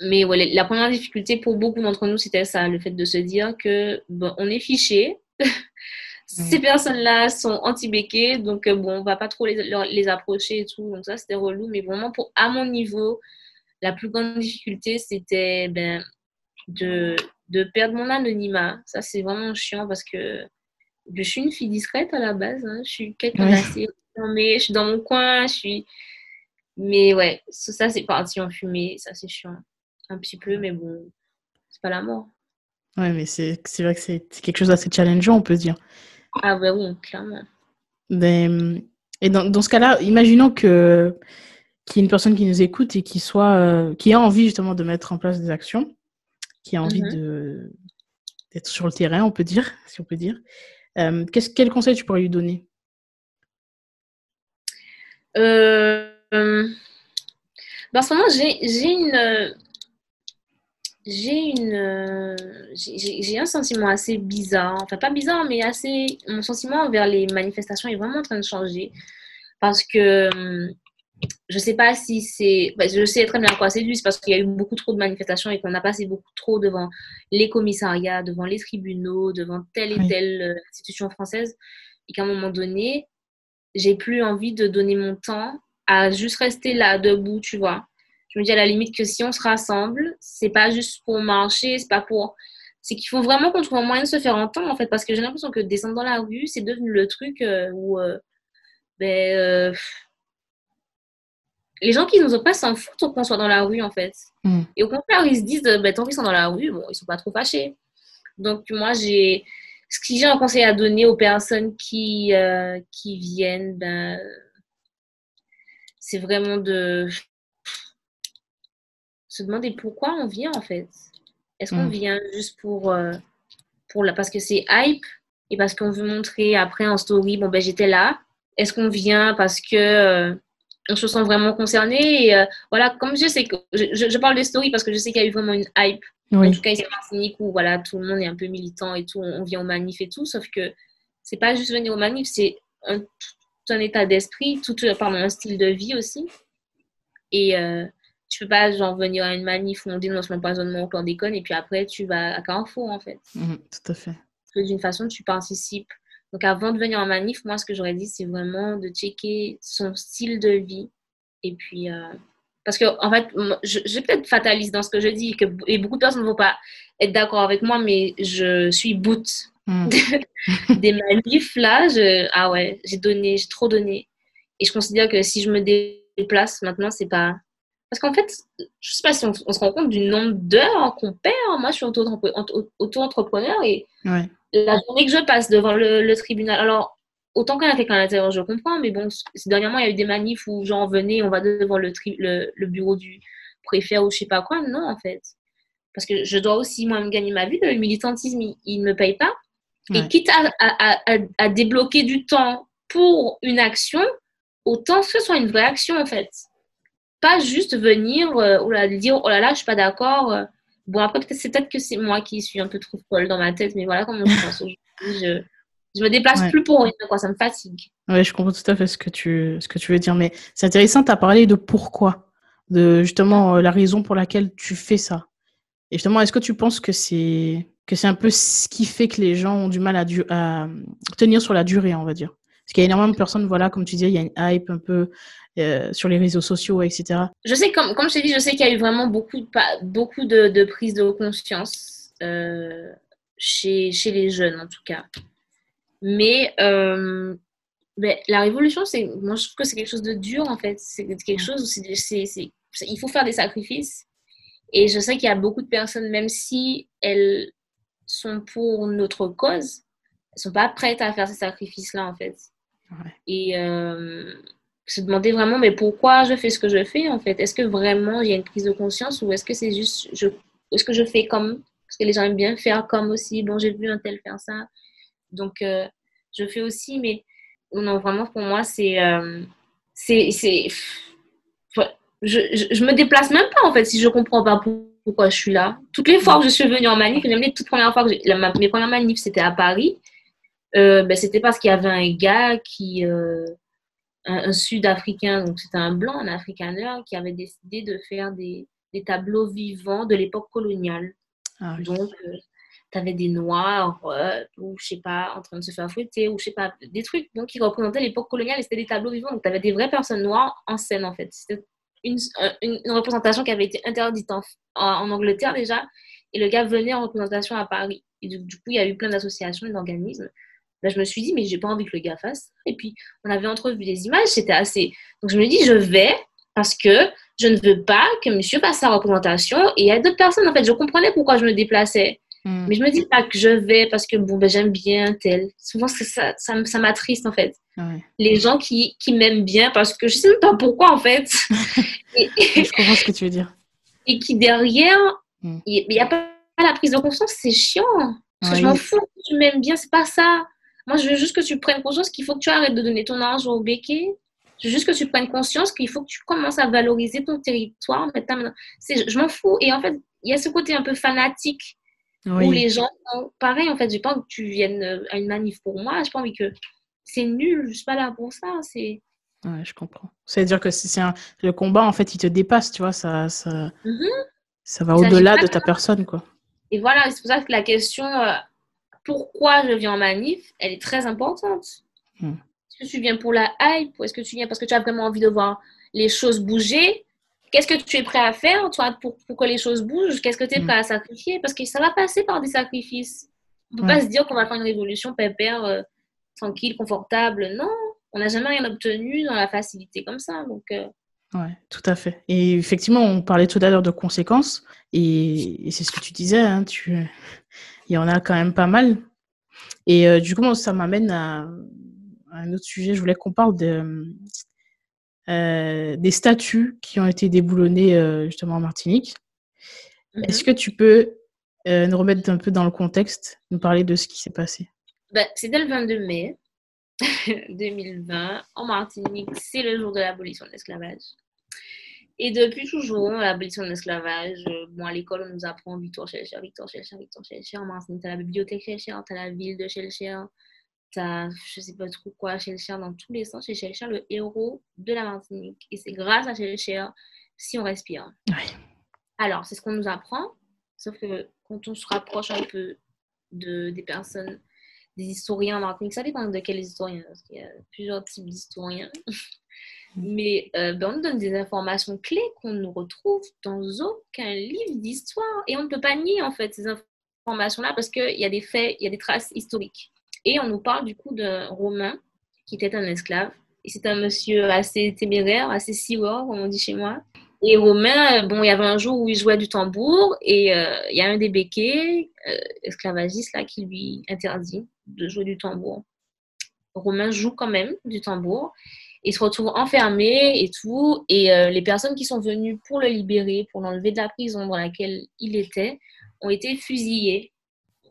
B: Mais ouais, la première difficulté pour beaucoup d'entre nous, c'était ça, le fait de se dire que bon, on est fiché. Ces personnes-là sont anti-béquées, donc euh, bon, on va pas trop les, les, approcher et tout. Donc ça, c'était relou. Mais vraiment, pour, à mon niveau, la plus grande difficulté, c'était ben, de, de perdre mon anonymat. Ça, c'est vraiment chiant parce que je suis une fille discrète à la base. Hein. Je suis quelqu'un d'assez je suis dans mon coin, je suis... Mais ouais, ça, c'est parti en fumée. Ça, c'est chiant. Un petit peu, mais bon, c'est pas la mort.
A: Ouais, mais c'est vrai que c'est quelque chose d'assez challengeant, on peut dire.
B: Ah bah oui, clairement.
A: Ben, et dans, dans ce cas-là, imaginons que qu'il y ait une personne qui nous écoute et qui soit euh, qui a envie justement de mettre en place des actions, qui a envie mhm. de d'être sur le terrain, on peut dire, si on peut dire. Euh, qu'est-ce quel conseil tu pourrais lui donner?
B: Euh, ben, En ce moment, j'ai une j'ai une euh, j'ai un sentiment assez bizarre. Enfin pas bizarre mais assez mon sentiment envers les manifestations est vraiment en train de changer. Parce que hum, je sais pas si c'est bah, je sais très bien quoi c'est juste parce qu'il y a eu beaucoup trop de manifestations et qu'on a passé beaucoup trop devant les commissariats devant les tribunaux devant telle et telle euh, institution française et qu'à un moment donné j'ai plus envie de donner mon temps à juste rester là debout tu vois je me dis à la limite que si on se rassemble, c'est pas juste pour marcher, c'est pas pour. C'est qu'il faut vraiment qu'on trouve un moyen de se faire entendre, en fait, parce que j'ai l'impression que descendre dans la rue, c'est devenu le truc euh, où, euh, ben, euh, les gens qui nous ont pas s'en foutent qu'on soit dans la rue, en fait.
A: Mm.
B: Et au contraire, ils se disent, ben, tant qu'ils sont dans la rue, bon, ils sont pas trop fâchés. Donc, moi, j'ai. Ce que j'ai un conseil à donner aux personnes qui, euh, qui viennent, ben, c'est vraiment de se demander pourquoi on vient, en fait. Est-ce qu'on
A: Mm.
B: vient juste pour, euh, pour la... parce que c'est hype et parce qu'on veut montrer après en story, bon, ben, j'étais là. Est-ce qu'on vient parce que euh, on se sent vraiment concerné et, euh, voilà, comme je sais que je, je- je parle de story parce que je sais qu'il y a eu vraiment une hype en
A: Oui.
B: tout cas, ici en Martinique, où voilà, tout le monde est un peu militant et tout, on, on vient aux manifs et tout, sauf que c'est pas juste venir aux manifs, c'est un, tout un état d'esprit, tout pardon, un style de vie aussi. Et euh, tu peux pas genre venir à une manif où on dénonce l'empoisonnement au chlordécone et puis après tu vas à Carrefour en fait.
A: Mm, tout à fait.
B: Parce que d'une façon, tu participes. Donc avant de venir en manif, moi ce que j'aurais dit, c'est vraiment de checker son style de vie. Et puis, euh, parce que en fait, je, je vais peut-être fataliste dans ce que je dis, que, et beaucoup de personnes ne vont pas être d'accord avec moi, mais je suis bout
A: Mm.
B: des manifs là. Je, ah ouais, j'ai donné, j'ai trop donné. Et je considère que si je me déplace maintenant, c'est pas. Parce qu'en fait, je sais pas si on, on se rend compte du nombre d'heures qu'on perd. Moi, je suis auto-entrepre- auto- auto-entrepreneur et
A: Ouais.
B: la journée que je passe devant le, le tribunal. Alors, autant qu'il y a quelqu'un à l'intérieur, je comprends, mais bon, dernièrement, il y a eu des manifs où, genre, venez, on va devant le, tri- le, le bureau du préfet ou je sais pas quoi. Non, en fait. Parce que je dois aussi, moi, me gagner ma vie. Le militantisme, il, ne me paye pas. Et quitte à, à, à, à débloquer du temps pour une action, autant que ce soit une vraie action, en fait. Pas juste venir, euh, oh là, dire, oh là là, je suis pas d'accord. euh. Bon, après, peut-être, c'est peut-être que c'est moi qui suis un peu trop folle dans ma tête, mais voilà comment je pense aujourd'hui. Je, je me déplace
A: Ouais.
B: plus pour rien, quoi, ça me fatigue.
A: Ouais, je comprends tout à fait ce que tu, ce que tu veux dire, mais c'est intéressant, tu as parlé de pourquoi, de justement euh, la raison pour laquelle tu fais ça. Et justement, est-ce que tu penses que c'est que c'est un peu ce qui fait que les gens ont du mal à, du- à tenir sur la durée, on va dire? Parce qu'il y a énormément de personnes, voilà, comme tu disais, il y a une hype un peu euh, sur les réseaux sociaux, etc.
B: Je sais, comme, comme je t'ai dit, je sais qu'il y a eu vraiment beaucoup de, beaucoup de, de prise de conscience euh, chez, les jeunes, en tout cas. Mais, euh, ben, la révolution, c'est, moi, je trouve que c'est quelque chose de dur, en fait. C'est quelque chose où il faut faire des sacrifices. Et je sais qu'il y a beaucoup de personnes, même si elles sont pour notre cause, elles sont pas prêtes à faire ces sacrifices-là, en fait.
A: Ouais.
B: Et euh, se demander vraiment, mais pourquoi je fais ce que je fais, en fait? Est-ce que vraiment il y a une prise de conscience ou est-ce que c'est juste, je, est-ce que je fais comme Parce que les gens aiment bien faire comme aussi? Bon, j'ai vu un tel faire ça. Donc, euh, je fais aussi, mais non, vraiment, pour moi, c'est. euh, c'est, c'est je, je, je me déplace même pas, en fait, si je comprends pas pour- pourquoi je suis là. Toutes les fois que je suis venue en manif, même les toutes premières fois que j'ai- la- ma- mes premières manifs, c'était à Paris. Euh, ben, c'était parce qu'il y avait un gars qui. euh, un, un Sud-Africain, donc c'était un blanc, un africaner, qui avait décidé de faire des, des tableaux vivants de l'époque coloniale.
A: Ah, oui.
B: Donc, tu avais des noirs, euh, ou je sais pas, en train de se faire fouetter, ou je sais pas, des trucs donc, qui représentaient l'époque coloniale et c'était des tableaux vivants. Donc, tu avais des vraies personnes noires en scène, en fait. C'était une, une, une représentation qui avait été interdite en, en, en Angleterre déjà, et le gars venait en représentation à Paris. Et du, du coup, il y a eu plein d'associations et d'organismes. Ben, je me suis dit, mais j'ai pas envie que le gars fasse. ça. Et puis, on avait entrevu des images, c'était assez. Donc, je me dis, je vais parce que je ne veux pas que monsieur fasse sa représentation. Et il y a d'autres personnes, en fait, je comprenais pourquoi je me déplaçais.
A: Mm.
B: Mais je me dis pas que je vais parce que bon, ben, j'aime bien tel. Souvent, ça, ça, m'attriste, en fait.
A: Ouais.
B: Les gens qui, qui m'aiment bien parce que je sais même pas pourquoi, en fait. et, et-
A: Je comprends ce que tu veux dire.
B: et qui, derrière,
A: Mm.
B: il n'y a pas la prise de conscience, c'est chiant. Parce que je m'en fous tu m'aimes bien, c'est pas ça. Moi, je veux juste que tu prennes conscience qu'il faut que tu arrêtes de donner ton argent au béquet. Je veux juste que tu prennes conscience qu'il faut que tu commences à valoriser ton territoire. Maintenant, maintenant. C'est- Je m'en fous. Et en fait, il y a ce côté un peu fanatique où les gens sont pareil. En fait, j'ai pas envie que tu viennes euh, à une manif pour moi. J'ai pas envie que. C'est nul, je suis pas là pour ça. C'est.
A: Ouais, je comprends. C'est-à-dire que c'est c'est un... le combat, en fait, il te dépasse, tu vois, ça, ça,
B: Mhm.
A: ça va au-delà de ta personne, quoi.
B: Et voilà, c'est pour ça que la question euh, pourquoi je viens en manif, elle est très importante.
A: Hmm.
B: Est-ce que tu viens pour la hype ou est-ce que tu viens parce que tu as vraiment envie de voir les choses bouger? Qu'est-ce que tu es prêt à faire, toi, pour, pour que les choses bougent? Qu'est-ce que tu es
A: Hmm.
B: prêt à sacrifier? Parce que ça va passer par des sacrifices. On ne peut
A: Ouais.
B: pas se dire qu'on va faire une révolution pépère, euh, tranquille, confortable. Non, on n'a jamais rien obtenu dans la facilité comme ça. Donc, euh,
A: Ouais, tout à fait. Et effectivement, on parlait tout à l'heure de conséquences, et, c'est ce que tu disais, hein, tu... il y en a quand même pas mal. Et euh, du coup, ça m'amène à, un autre sujet. Je voulais qu'on parle de, euh, des statuts qui ont été déboulonnés euh, justement en Martinique. Mhm. Est-ce que tu peux nous remettre un peu dans le contexte, nous parler de ce qui s'est passé?
B: Ben, C'était le 22 mai. 2020 en Martinique, c'est le jour de l'abolition de l'esclavage. Et depuis toujours, l'abolition de l'esclavage, bon, à l'école, on nous apprend Victor Chelcher, Victor Chelcher, Victor Chelcher. En Martinique, t'as la bibliothèque Chelcher, t'as la ville de Chelcher, t'as, je sais pas trop quoi, Chelcher dans tous les sens. C'est Chelcher le héros de la Martinique. Et c'est grâce à Chelcher si on respire. Alors, c'est ce qu'on nous apprend. Sauf que quand on se rapproche un peu de, des personnes des historiens en Martinique. Ça dépend de quels historiens, parce qu'il y a plusieurs types d'historiens. Mais euh, ben, on nous donne des informations clés qu'on ne retrouve dans aucun livre d'histoire. Et on ne peut pas nier, en fait, ces informations-là, parce qu'il y a des faits, il y a des traces historiques. Et on nous parle, du coup, d'un Romain qui était un esclave. Et c'est un monsieur assez téméraire, assez siwar, comme on dit chez moi, et Romain, euh, bon, il y avait un jour où il jouait du tambour et euh, il y a un des béquets, euh, esclavagiste, là, qui lui interdit de jouer du tambour. Romain joue quand même du tambour. Il se retrouve enfermé et tout. Et les personnes qui sont venues pour le libérer, pour l'enlever de la prison dans laquelle il était, ont été fusillées.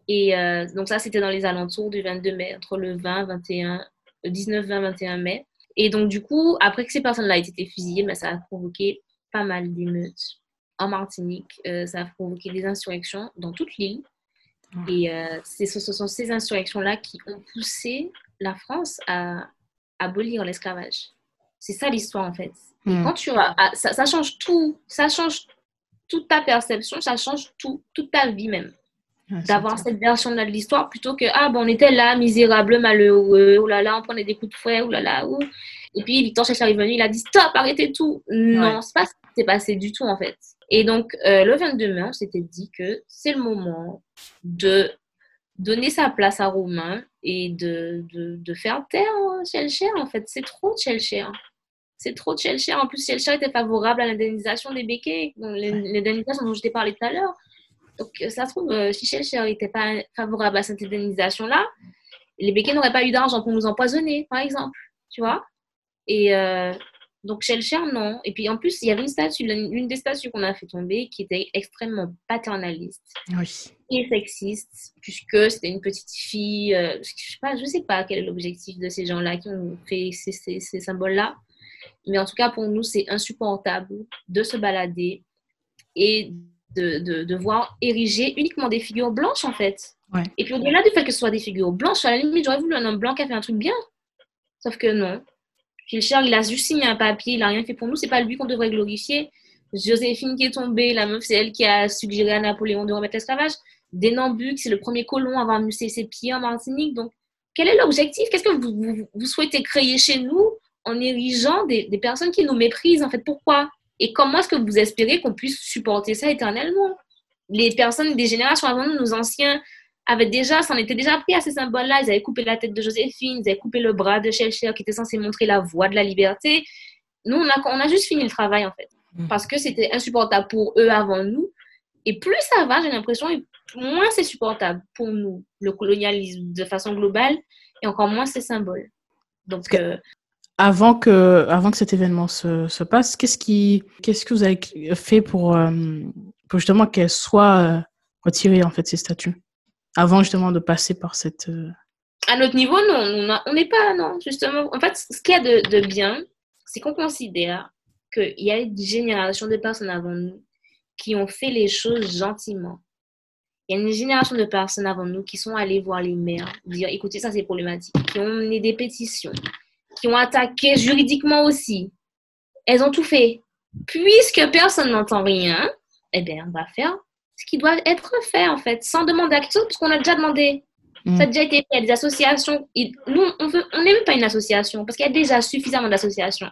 B: Et donc ça, c'était dans les alentours du 22 mai, entre le 20, 21, 19, 20, 21 mai. Et donc du coup, après que ces personnes-là aient été fusillées, ben, ça a provoqué pas mal d'émeutes en Martinique. Euh, ça a provoqué des insurrections dans toute l'île. Et euh, ce sont ces insurrections-là qui ont poussé la France à abolir l'esclavage. C'est ça l'histoire en fait. Et hmm. quand tu as, ah, ça, ça, change tout, ça change toute ta perception, ça change tout, toute ta vie même. D'avoir cette version-là de l'histoire plutôt que ah bon on était là misérable malheureux oh là là on prenait des coups de fouet oh là là oh. et puis Victor Chester est venu il a dit stop arrêtez tout non c'est pas ce qui s'est passé du tout en fait et donc euh, le 22 mai on s'était dit que c'est le moment de donner sa place à Romain et de, de, de faire taire Chelcher en fait. C'est trop de Chelcher c'est trop de Chelcher en plus Chelcher était favorable à l'indemnisation des béquets. L'indemnisation dont je t'ai parlé tout à l'heure. Donc, euh, ça se trouve, euh, si Shellshare n'était pas favorable à cette indemnisation-là, les béquets n'auraient pas eu d'argent pour nous empoisonner, par exemple. Tu vois? Et euh, donc, Shellshare, non. Et puis, en plus, il y avait une statue, l'une des statues qu'on a fait tomber, qui était extrêmement paternaliste et sexiste, puisque c'était une petite fille. je ne sais, pas, je sais pas quel est l'objectif de ces gens-là qui ont fait ces, ces symboles-là. Mais en tout cas, pour nous, c'est insupportable de se balader et de, de, voir ériger uniquement des figures blanches, en fait. Et puis au-delà du fait que ce soit des figures blanches, à la limite, j'aurais voulu un homme blanc qui a fait un truc bien. Sauf que non. Gilcher, il a juste signé un papier, il n'a rien fait pour nous, c'est pas lui qu'on devrait glorifier. Joséphine qui est tombée, la meuf, c'est elle qui a suggéré à Napoléon de remettre l'esclavage. Dénambuc, c'est le premier colon à avoir musé ses pieds en Martinique. Donc, quel est l'objectif? Qu'est-ce que vous, vous, souhaitez créer chez nous en érigeant des, des personnes qui nous méprisent En fait, pourquoi? Et comment est-ce que vous espérez qu'on puisse supporter ça éternellement? Les personnes des générations avant nous, nos anciens, avaient déjà, s'en étaient déjà pris à ces symboles-là. Ils avaient coupé la tête de Joséphine, ils avaient coupé le bras de Shelcher qui était censé montrer la voie de la liberté. Nous, on a, on a juste fini le travail, en fait. Mm. Parce que c'était insupportable pour eux avant nous. Et plus ça va, j'ai l'impression, moins c'est supportable pour nous, le colonialisme de façon globale, et encore moins ces symboles. Donc, euh,
A: avant que, avant que cet événement se, se passe, qu'est-ce, qui, qu'est-ce que vous avez fait pour, euh, pour justement qu'elle soit euh, retirée, en fait, ces statuts Avant justement de passer par cette. Euh,
B: à notre niveau, non. On n'est pas, non, justement. En fait, ce qu'il y a de, de bien, c'est qu'on considère qu'il y a une génération de personnes avant nous qui ont fait les choses gentiment. Il y a une génération de personnes avant nous qui sont allées voir les maires, dire écoutez, ça c'est problématique, qui ont mené des pétitions, qui ont attaqué juridiquement aussi. Elles ont tout fait. Puisque personne n'entend rien, eh bien, on va faire ce qui doit être fait, en fait, sans demander à tout, parce qu'on a déjà demandé. Ça a mm. déjà été fait. Il y a des associations. Nous, on n'est même pas une association, parce qu'il y a déjà suffisamment d'associations.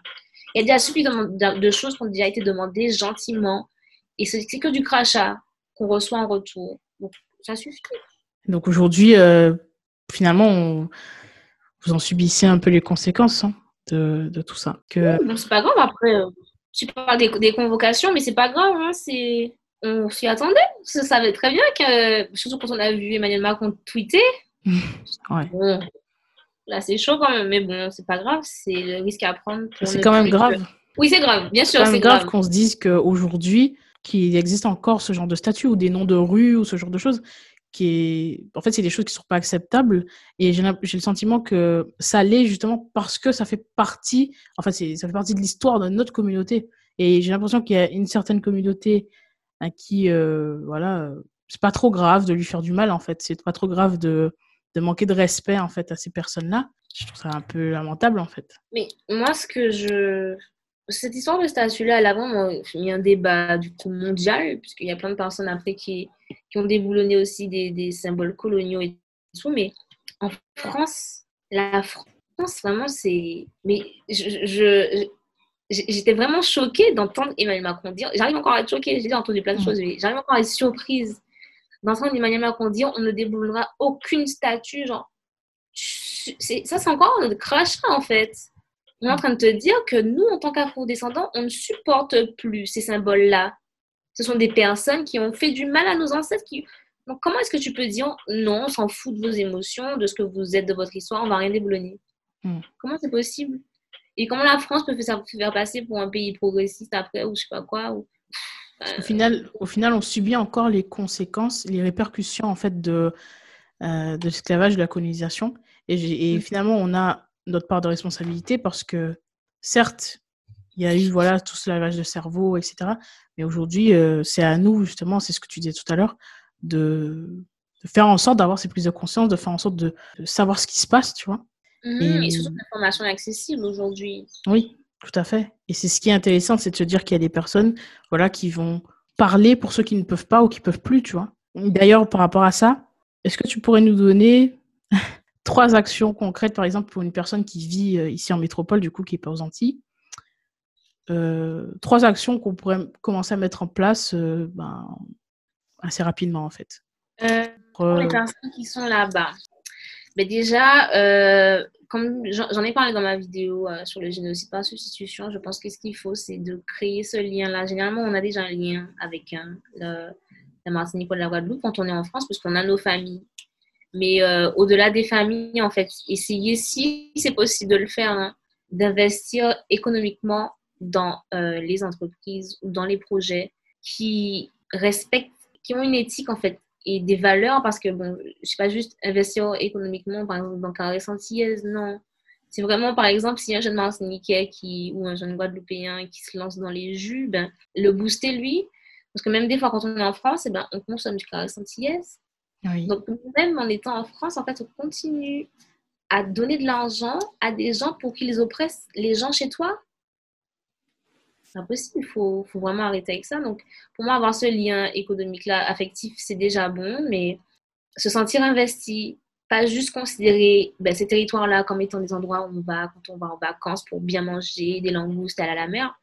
B: Il y a déjà suffisamment de choses qui ont déjà été demandées gentiment. Et c'est que du crachat qu'on reçoit en retour. Donc, ça suffit.
A: Donc aujourd'hui, euh, finalement, on vous en subissez un peu les conséquences. Hein. de, de tout ça. Que...
B: Oui, c'est pas grave après. Euh, tu parles des, des convocations, mais c'est pas grave. Hein, c'est on s'y attendait. Ça savait très bien que, surtout quand on a vu Emmanuel Macron tweeter.
A: ouais.
B: Bon, là, c'est chaud quand même, mais bon, c'est pas grave. C'est le risque à prendre.
A: C'est quand même grave. Que...
B: Oui, c'est grave, bien sûr.
A: C'est grave, grave. qu'on se dise qu'aujourd'hui, qu'il existe encore ce genre de statut ou des noms de rue ou ce genre de choses qui est en fait c'est des choses qui sont pas acceptables et j'ai le sentiment que ça l'est justement parce que ça fait partie en fait ça fait partie de l'histoire de notre communauté et j'ai l'impression qu'il y a une certaine communauté à qui euh, voilà c'est pas trop grave de lui faire du mal en fait c'est pas trop grave de de manquer de respect en fait à ces personnes là je trouve ça un peu lamentable en fait
B: mais moi ce que je cette histoire de statut-là, elle a vraiment mis un débat du coup mondial, puisqu'il y a plein de personnes après qui, qui ont déboulonné aussi des, des, symboles coloniaux et tout. Mais en France, la France, vraiment, c'est. Mais je, je, j'étais vraiment choquée d'entendre Emmanuel Macron dire. J'arrive encore à être choquée, j'ai entendu plein de choses, mais j'arrive encore à être surprise d'entendre Emmanuel Macron dire on ne déboulonnera aucune statue. Genre, ça, c'est encore un crachat en fait. On est en train de te dire que nous, en tant qu'afro-descendants, on ne supporte plus ces symboles-là. Ce sont des personnes qui ont fait du mal à nos ancêtres. Qui... Donc, comment est-ce que tu peux dire non, on s'en fout de vos émotions, de ce que vous êtes, de votre histoire, on va rien déboulonner? Hmm. Comment c'est possible? Et comment la France peut faire, faire, passer pour un pays progressiste après, ou je sais pas quoi ou...
A: Au, final, au final, on subit encore les conséquences, les répercussions en fait de, euh, de l'esclavage, de la colonisation. Et, et, hmm. finalement, on a notre part de responsabilité parce que, certes, il y a eu voilà, tout ce lavage de cerveau, etc. Mais aujourd'hui, euh, c'est à nous, justement, c'est ce que tu disais tout à l'heure, de, de, faire en sorte d'avoir ces prises de conscience, de faire en sorte de, savoir ce qui se passe, tu vois.
B: Mmh, et, surtout l'information est accessible aujourd'hui.
A: Oui, tout à fait. Et c'est ce qui est intéressant, c'est de se dire qu'il y a des personnes voilà, qui vont parler pour ceux qui ne peuvent pas ou qui peuvent plus, tu vois. D'ailleurs, par rapport à ça, est-ce que tu pourrais nous donner trois actions concrètes, par exemple, pour une personne qui vit euh, ici en métropole, du coup, qui est pas aux Antilles? Euh, trois actions qu'on pourrait commencer à mettre en place euh, ben, assez rapidement, en fait.
B: pour les personnes qui sont là-bas. Mais ben, déjà, comme j'en ai parlé dans ma vidéo sur le génocide par substitution, je pense que ce qu'il faut, c'est de créer ce lien-là. Généralement, on a déjà un lien avec hein, la Martinique ou la Guadeloupe quand on est en France, puisqu'on a nos familles mais euh, au-delà des familles, en fait, essayer, si c'est possible de le faire, hein, d'investir économiquement dans euh, les entreprises ou dans les projets qui respectent, qui ont une éthique, en fait, et des valeurs, parce que, bon, je sais pas juste investir économiquement, par exemple, dans Carré Antillaise, non. C'est vraiment, par exemple, si un jeune Martiniquais qui, ou un jeune Guadeloupéen qui se lance dans les jus, ben, le booster, lui, parce que même des fois, quand on est en France, eh ben, on consomme du Carré Antillaise. Donc, même en étant en France, en fait, on continue à donner de l'argent à des gens pour qu'ils oppressent les gens chez toi. C'est impossible, il faut, vraiment arrêter avec ça. Donc, pour moi, avoir ce lien économique-là, affectif, c'est déjà bon, mais se sentir investi, pas juste considérer ben, ces territoires-là comme étant des endroits où on va quand on va en vacances pour bien manger, des langoustes, aller à la mer.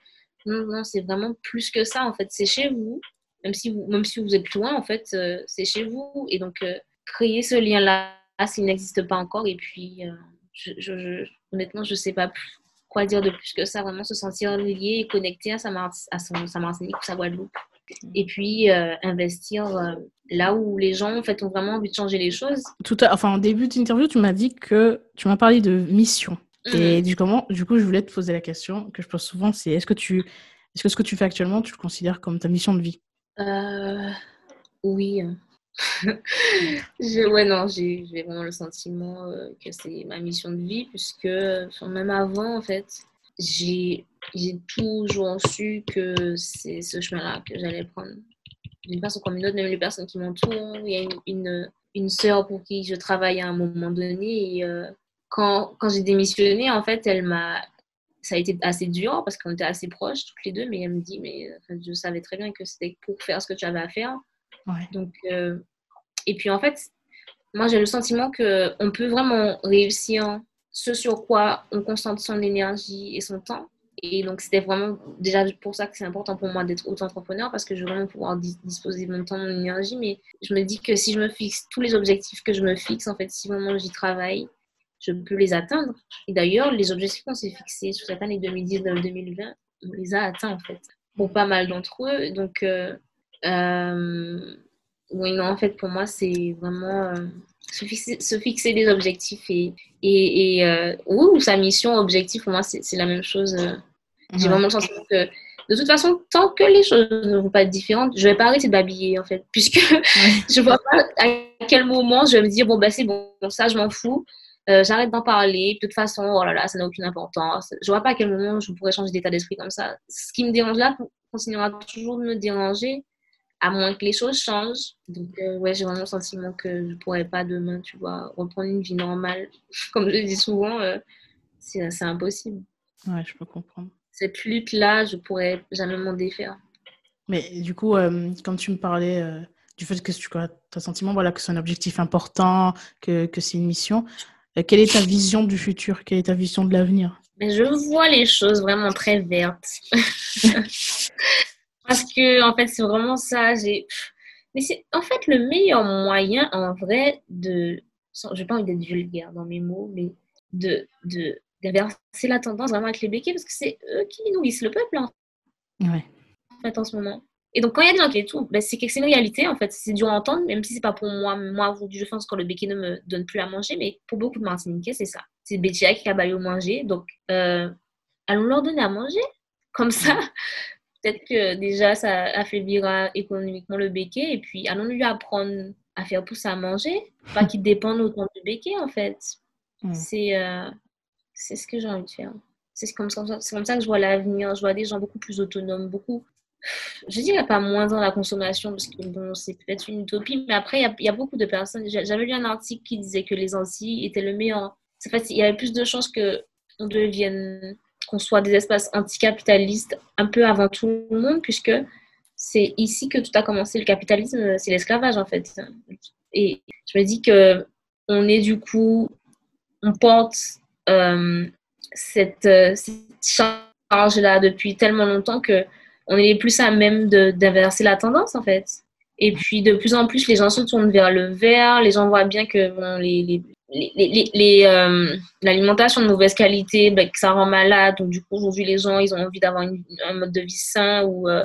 B: Non, non, c'est vraiment plus que ça, en fait. C'est chez vous, même si vous, même si vous êtes loin, en fait, euh, c'est chez vous. Et donc, euh, créer ce lien-là, s'il n'existe pas encore. Et puis, euh, honnêtement, je ne sais pas quoi dire de plus que ça. Vraiment se sentir lié et connecté à sa, à son, sa Martinique ou sa Guadeloupe. Et puis, investir là où les gens, en fait, ont vraiment envie de changer les choses.
A: Tout à, enfin, en début d'interview, tu m'as dit que tu m'as parlé de mission. Et mhm. du, comment, du coup, je voulais te poser la question que je pose souvent, c'est est-ce que tu, est-ce que ce que tu fais actuellement, tu le considères comme ta mission de vie?
B: Euh, oui. ouais, non, j'ai vraiment le sentiment euh, que c'est ma mission de vie, puisque même avant, en fait, j'ai toujours su que c'est ce chemin-là que j'allais prendre. D'une façon comme une autre, même les personnes qui m'entourent. Il y a une, une, une, sœur pour qui je travaille à un moment donné. Et euh, quand, quand j'ai démissionné, en fait, elle m'a ça a été assez dur parce qu'on était assez proches toutes les deux, mais elle me dit, mais je savais très bien que c'était pour faire ce que tu avais à faire. Donc, euh, et puis en fait, moi j'ai le sentiment qu'on peut vraiment réussir ce sur quoi on concentre son énergie et son temps. Et donc c'était vraiment déjà pour ça que c'est important pour moi d'être auto-entrepreneur parce que je veux vraiment pouvoir disposer de mon temps, de mon énergie. Mais je me dis que si je me fixe tous les objectifs que je me fixe, en fait, si vraiment j'y travaille, je peux les atteindre. Et d'ailleurs, les objectifs qu'on s'est fixés sur cette année 2019-2020, on les a atteints en fait, pour pas mal d'entre eux. Donc, euh, euh, oui, non, en fait, pour moi, c'est vraiment euh, se, fixer, se, fixer, des objectifs et, et, et ou sa mission, objectif, pour moi, c'est la même chose. J'ai vraiment le sentiment que de toute façon, tant que les choses ne vont pas être différentes, je vais pas arrêter de m'habiller, en fait, puisque je vois pas à quel moment je vais me dire, bon, ben c'est bon, ça, je m'en fous. Euh, j'arrête d'en parler. De toute façon, oh là là, ça n'a aucune importance. Je vois pas à quel moment je pourrais changer d'état d'esprit comme ça. Ce qui me dérange là continuera toujours de me déranger, à moins que les choses changent. Donc, euh, ouais, j'ai vraiment le sentiment que je pourrais pas demain, tu vois, reprendre une vie normale. Comme je le dis souvent, euh, c'est impossible.
C: Ouais, je peux comprendre.
B: Cette lutte-là, je pourrais jamais m'en défaire.
C: Mais du coup, quand tu me parlais du fait que tu as le sentiment voilà, que c'est un objectif important, que, que c'est une mission, euh, quelle est ta vision du futur? Quelle est ta vision de l'avenir?
B: Je vois les choses vraiment très vertes. Parce que, en fait, c'est vraiment ça. Mais c'est en fait le meilleur moyen, en vrai, de. Je n'ai pas envie d'être vulgaire dans mes mots, mais de, de, d'inverser la tendance vraiment avec les béquets, parce que c'est eux qui nourrissent le peuple. Hein.
C: Ouais.
B: En fait, en ce moment. Et donc, quand il y a des qui et tout, ben, c'est c'est une réalité, en fait. C'est dur à entendre, même si c'est pas pour moi. Moi, je pense que le béquet ne me donne plus à manger, mais pour beaucoup de Martiniquais, c'est ça. C'est Bétia qui a baillé au manger. Donc, euh, allons leur donner à manger. Comme ça, peut-être que déjà, ça affaiblira économiquement le béquet. Et puis, allons lui apprendre à faire pousser à manger. Pas qu'il dépende autant du béquet, en fait. Mm. C'est euh, c'est ce que j'ai envie de faire. C'est comme, ça, comme ça que je vois l'avenir. Je vois des gens beaucoup plus autonomes, beaucoup je dirais pas moins dans la consommation, parce que bon, c'est peut-être une utopie, mais après, il y, a beaucoup de personnes. J'avais lu un article qui disait que les Antilles étaient le meilleur. En fait, il y avait plus de chances qu'on devienne, qu'on soit des espaces anticapitalistes un peu avant tout le monde, puisque c'est ici que tout a commencé. Le capitalisme, c'est l'esclavage, en fait. Et je me dis que on est du coup, on porte euh, cette, euh, cette charge-là depuis tellement longtemps que on est plus à même d'inverser la tendance, en fait. Et puis, de plus en plus, les gens se tournent vers le vert. Les gens voient bien que les, euh, l'alimentation de mauvaise qualité, ben, que ça rend malade. Donc, du coup, aujourd'hui, les gens, ils ont envie d'avoir un mode de vie sain. Ou, euh,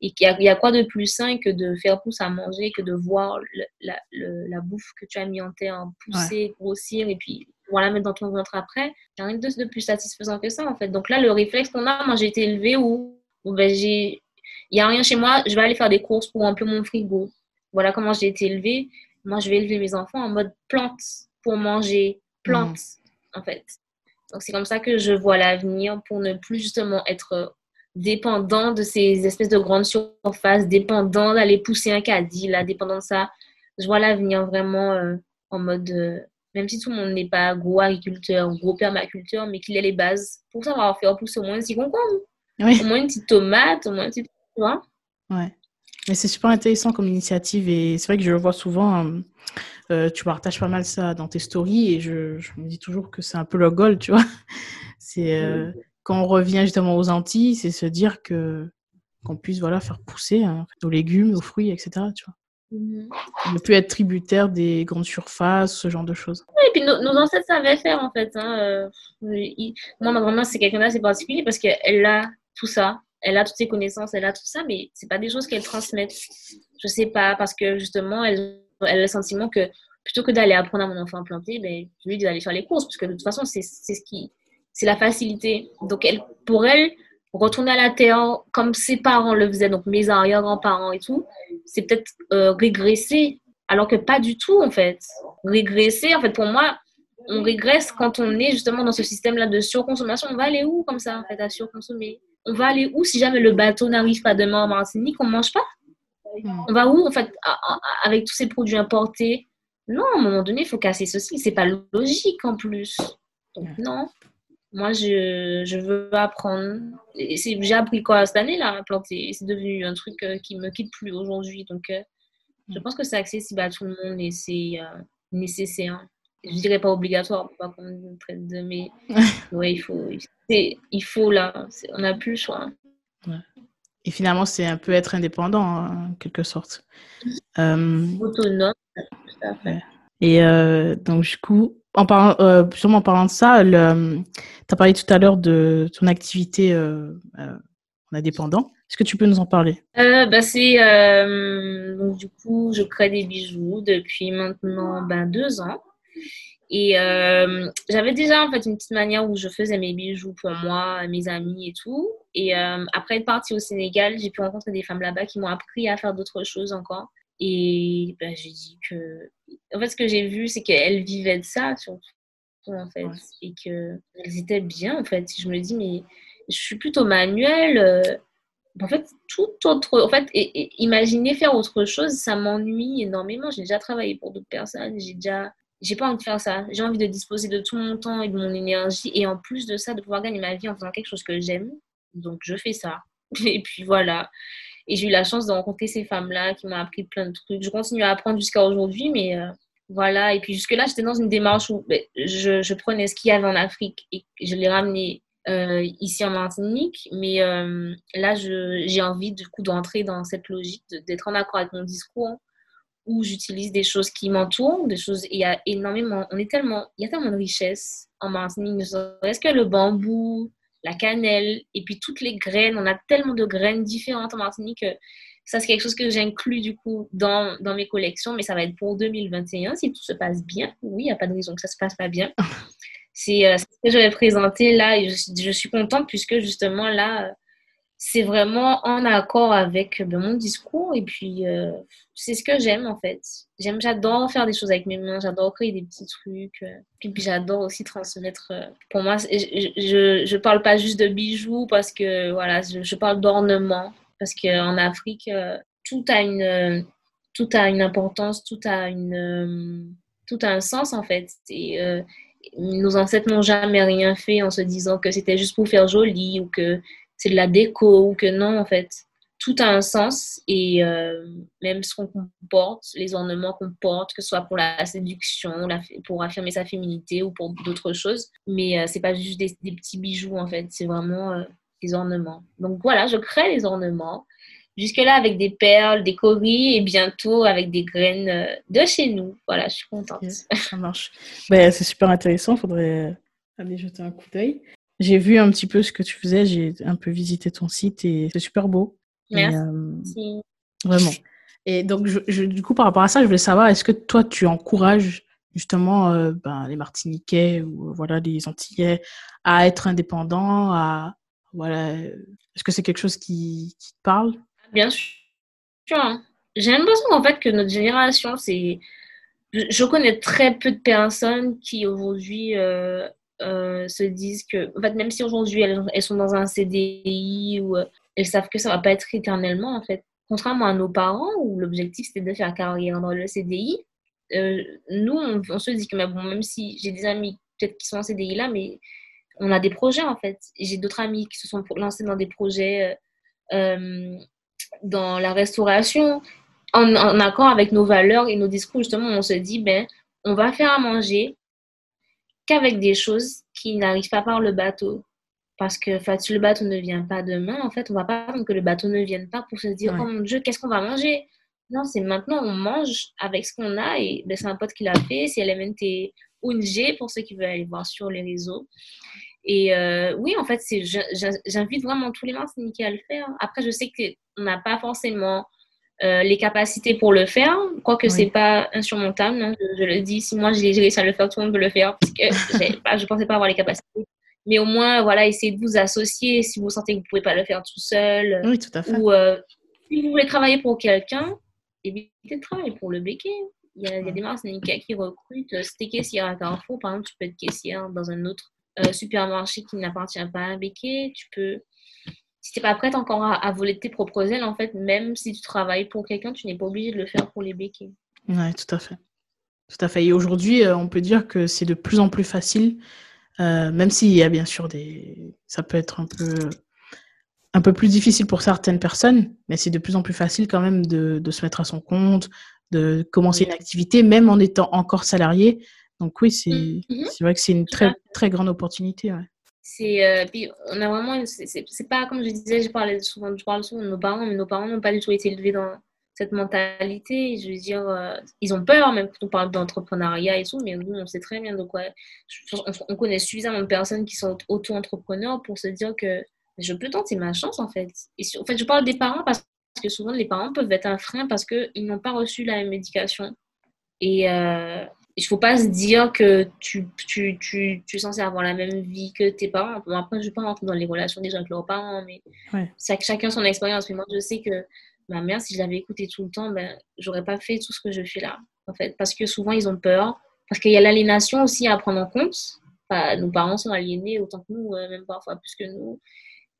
B: et il y, a, quoi de plus sain que de faire pousse à manger, que de voir la, la, bouffe que tu as mis en terre pousser, grossir, et puis voilà, mettre dans ton ventre après. Il n'y a rien de, de, plus satisfaisant que ça, en fait. Donc là, le réflexe qu'on a, moi, j'ai été élevée où ben, il n'y a rien chez moi, je vais aller faire des courses pour remplir mon frigo. Voilà comment j'ai été élevée. Moi, je vais élever mes enfants en mode plante pour manger, plante, mhm. en fait. Donc, c'est comme ça que je vois l'avenir pour ne plus justement être dépendant de ces espèces de grandes surfaces, dépendant d'aller pousser un caddie, là, dépendant de ça. Je vois l'avenir vraiment euh, en mode, euh, même si tout le monde n'est pas gros agriculteur, gros permaculteur, mais qu'il ait les bases pour savoir faire pousser au moins un concombre. Oui. Au moins une petite tomate, au moins une petite. Tu vois
C: Ouais. Mais c'est super intéressant comme initiative et c'est vrai que je le vois souvent. Euh, euh, tu partages pas mal ça dans tes stories et je, je me dis toujours que c'est un peu le goal, tu vois. C'est euh, quand on revient justement aux Antilles, c'est se dire que qu'on puisse voilà faire pousser hein, nos légumes, aux fruits, etc. Tu vois. Mm Ne plus être tributaire des grandes surfaces, ce genre de choses.
B: Oui, et puis nos, nos ancêtres savaient faire en fait. Hein. moi, ma grand-mère, c'est quelqu'un d'assez particulier parce qu'elle a tout ça. Elle a toutes ses connaissances, elle a tout ça, mais c'est pas des choses qu'elle transmet. Je sais pas, parce que justement, elle, elle a le sentiment que plutôt que d'aller apprendre à mon enfant à planter, ben, je lui dis d'aller faire les courses, parce que de toute façon, c'est ce la facilité. Donc, elle, pour elle, retourner à la terre comme ses parents le faisaient, donc mes arrière-grands-parents et tout, c'est peut-être euh, régresser, alors que pas du tout, en fait. Régresser, en fait, pour moi, on régresse quand on est justement dans ce système-là de surconsommation. On va aller où comme ça, en fait, à surconsommer? On va aller où si jamais le bateau n'arrive pas demain en Martinique, on mange pas? On va où, en fait, avec tous ces produits importés? Non, à un moment donné, il faut casser ceci. C'est pas logique en plus. Donc, non. Moi, je, veux apprendre. J'ai appris quoi cette année-là à planter. C'est devenu un truc euh, qui me quitte plus aujourd'hui. Donc, euh, je hmm. pense que c'est accessible à tout le monde et c'est euh, nécessaire je dirais pas obligatoire pas qu'on traite de mais ouais il faut il faut là on n'a plus le choix
C: et finalement c'est un peu être indépendant hein, en quelque sorte
B: euh, autonome tout à fait.
C: et euh, donc du coup
A: en parlant, euh, sûrement en parlant de ça, tu as parlé tout à l'heure de ton activité en indépendant. Est-ce que tu peux nous en parler?
B: Bah, c'est, donc, Du coup, je crée des bijoux depuis maintenant ben, deux ans. Et j'avais déjà en fait une petite manière où je faisais mes bijoux pour moi, mes amis et tout. Et après être partie au Sénégal, j'ai pu rencontrer des femmes là-bas qui m'ont appris à faire d'autres choses encore. Et ben, j'ai dit que. En fait, ce que j'ai vu, c'est qu'elles vivaient de ça, surtout, en fait. Et qu'elles étaient bien, en fait. Je me dis, mais je suis plutôt manuelle. Euh, en fait, tout autre. En fait, et, imaginer faire autre chose, ça m'ennuie énormément. J'ai déjà travaillé pour d'autres personnes. J'ai déjà. J'ai pas envie de faire ça. J'ai envie de disposer de tout mon temps et de mon énergie. Et en plus de ça, de pouvoir gagner ma vie en faisant quelque chose que j'aime. Donc, je fais ça. Et puis voilà. Et j'ai eu la chance de rencontrer ces femmes-là qui m'ont appris plein de trucs. Je continue à apprendre jusqu'à aujourd'hui, mais euh, voilà. Et puis jusque-là, j'étais dans une démarche où ben, je, prenais ce qu'il y avait en Afrique et je l'ai ramené euh, ici en Martinique. Mais euh, là, j'ai envie du coup d'entrer dans cette logique, d'être en accord avec mon discours où j'utilise des choses qui m'entourent, des choses. Il y a énormément, on est tellement, il y a tellement de richesses en Martinique. Est-ce que le bambou, la cannelle, et puis toutes les graines. On a tellement de graines différentes en Martinique. ça, c'est quelque chose que j'inclus du coup dans, dans, mes collections, mais ça va être pour 2021 si tout se passe bien. Oui, il n'y a pas de raison que ça se passe pas bien. C'est euh, ce que je vais présenter là et je, je, suis contente puisque justement là, c'est vraiment en accord avec ben, mon discours et puis euh, c'est ce que j'aime en fait. J'aime, j'adore faire des choses avec mes mains, j'adore créer des petits trucs, euh, puis, j'adore aussi transmettre. Euh, pour moi, je, je, je, parle pas juste de bijoux parce que voilà, je, je parle d'ornement parce qu'en Afrique, tout a une tout a une importance, tout a une tout a un sens en fait. Et nos ancêtres n'ont jamais rien fait en se disant que c'était juste pour faire joli ou que c'est de la déco ou que non, en fait. Tout a un sens et euh, même ce qu'on porte, les ornements qu'on porte, que ce soit pour la séduction, pour affirmer sa féminité ou pour d'autres choses. Mais euh, c'est pas juste des, petits bijoux en fait, c'est vraiment euh, des ornements. Donc voilà, je crée les ornements. Jusque-là avec des perles, des coris et bientôt avec des graines de chez nous. Voilà, je suis contente.
A: ça marche. Ben, c'est super intéressant, il faudrait aller jeter un coup d'œil. J'ai vu un petit peu ce que tu faisais, j'ai un peu visité ton site et c'est super beau.
B: Merci. Euh,
A: vraiment. Et donc, je, du coup, par rapport à ça, je voulais savoir, est-ce que toi, tu encourages justement euh, ben, les Martiniquais ou voilà les Antillais à être indépendants, à voilà, est-ce que c'est quelque chose qui, qui, te parle?
B: Bien sûr. J'ai l'impression en fait que notre génération, c'est, je connais très peu de personnes qui aujourd'hui euh, euh, se disent que, en fait, même si aujourd'hui elles, elles, sont dans un CDI ou euh, elles savent que ça va pas être éternellement, en fait, contrairement à nos parents où l'objectif c'était de faire carrière dans le CDI, euh, nous on, se dit que mais bon, même si j'ai des amis peut-être qui sont en CDI là, mais on a des projets en fait. J'ai d'autres amis qui se sont lancés dans des projets dans la restauration en, en accord avec nos valeurs et nos discours. Justement, on se dit ben on va faire à manger, qu'avec des choses qui n'arrivent pas par le bateau. Parce que si le bateau ne vient pas demain, en fait, on va pas attendre que le bateau ne vienne pas pour se dire, oh mon Dieu, qu'est-ce qu'on va manger? Non, c'est maintenant, on mange avec ce qu'on a. Et ben, c'est un pote qui l'a fait. C'est LMNT UNG pour ceux qui veulent aller voir sur les réseaux. Et euh, oui, en fait, j'invite vraiment tous les Martiniquais à le faire. Après, je sais qu'on n'a pas forcément euh, les capacités pour le faire, quoique ce c'est pas insurmontable, hein, je, le dis, si moi j'ai réussi à le faire, tout le monde peut le faire, parce que pas, je pensais pas avoir les capacités. Mais au moins, voilà, essayez de vous associer si vous sentez que vous pouvez pas le faire tout seul.
A: Oui, tout à fait.
B: Ou euh, si vous voulez travailler pour quelqu'un, évitez de travailler pour le béquet. Il y a, il y a des marques qui recrutent. Euh, si tu es caissière à Carrefour, par exemple, tu peux être caissière dans un autre supermarché qui n'appartient pas à un béquet. Tu peux si tu n'es pas prête encore à, voler tes propres ailes, en fait, même si tu travailles pour quelqu'un, tu n'es pas obligé de le faire pour les béquets.
A: Oui, tout à fait. Tout à fait. Et aujourd'hui, euh, on peut dire que c'est de plus en plus facile, euh, même s'il y a bien sûr des. Ça peut être un peu, un peu plus difficile pour certaines personnes, mais c'est de plus en plus facile quand même de, de, se mettre à son compte, de commencer une activité, même en étant encore salarié. Donc oui, c'est mm-hmm. vrai que c'est une très, très grande opportunité. Ouais
B: c'est euh, puis on a vraiment c'est pas comme je disais je parlais souvent je parle souvent de nos parents mais nos parents n'ont pas du tout été élevés dans cette mentalité. Je veux dire, euh, ils ont peur, même quand on parle d'entrepreneuriat et tout, mais nous, on sait très bien de quoi. On, connaît suffisamment de personnes qui sont auto-entrepreneurs pour se dire que je peux tenter ma chance, en fait. En fait, je parle des parents parce que souvent, les parents peuvent être un frein parce qu'ils n'ont pas reçu la médication. Et euh, il ne faut pas se dire que tu, tu, tu, tu es censé avoir la même vie que tes parents. après, je ne vais pas rentrer dans les relations des gens avec leurs parents, mais ouais. chacun son expérience. Mais moi, je sais que ma mère, si je l'avais écoutée tout le temps, ben, j'aurais pas fait tout ce que je fais là, en fait. Parce que souvent, ils ont peur. Parce qu'il y a l'aliénation aussi à prendre en compte. nos parents sont aliénés autant que nous, euh, même parfois plus que nous.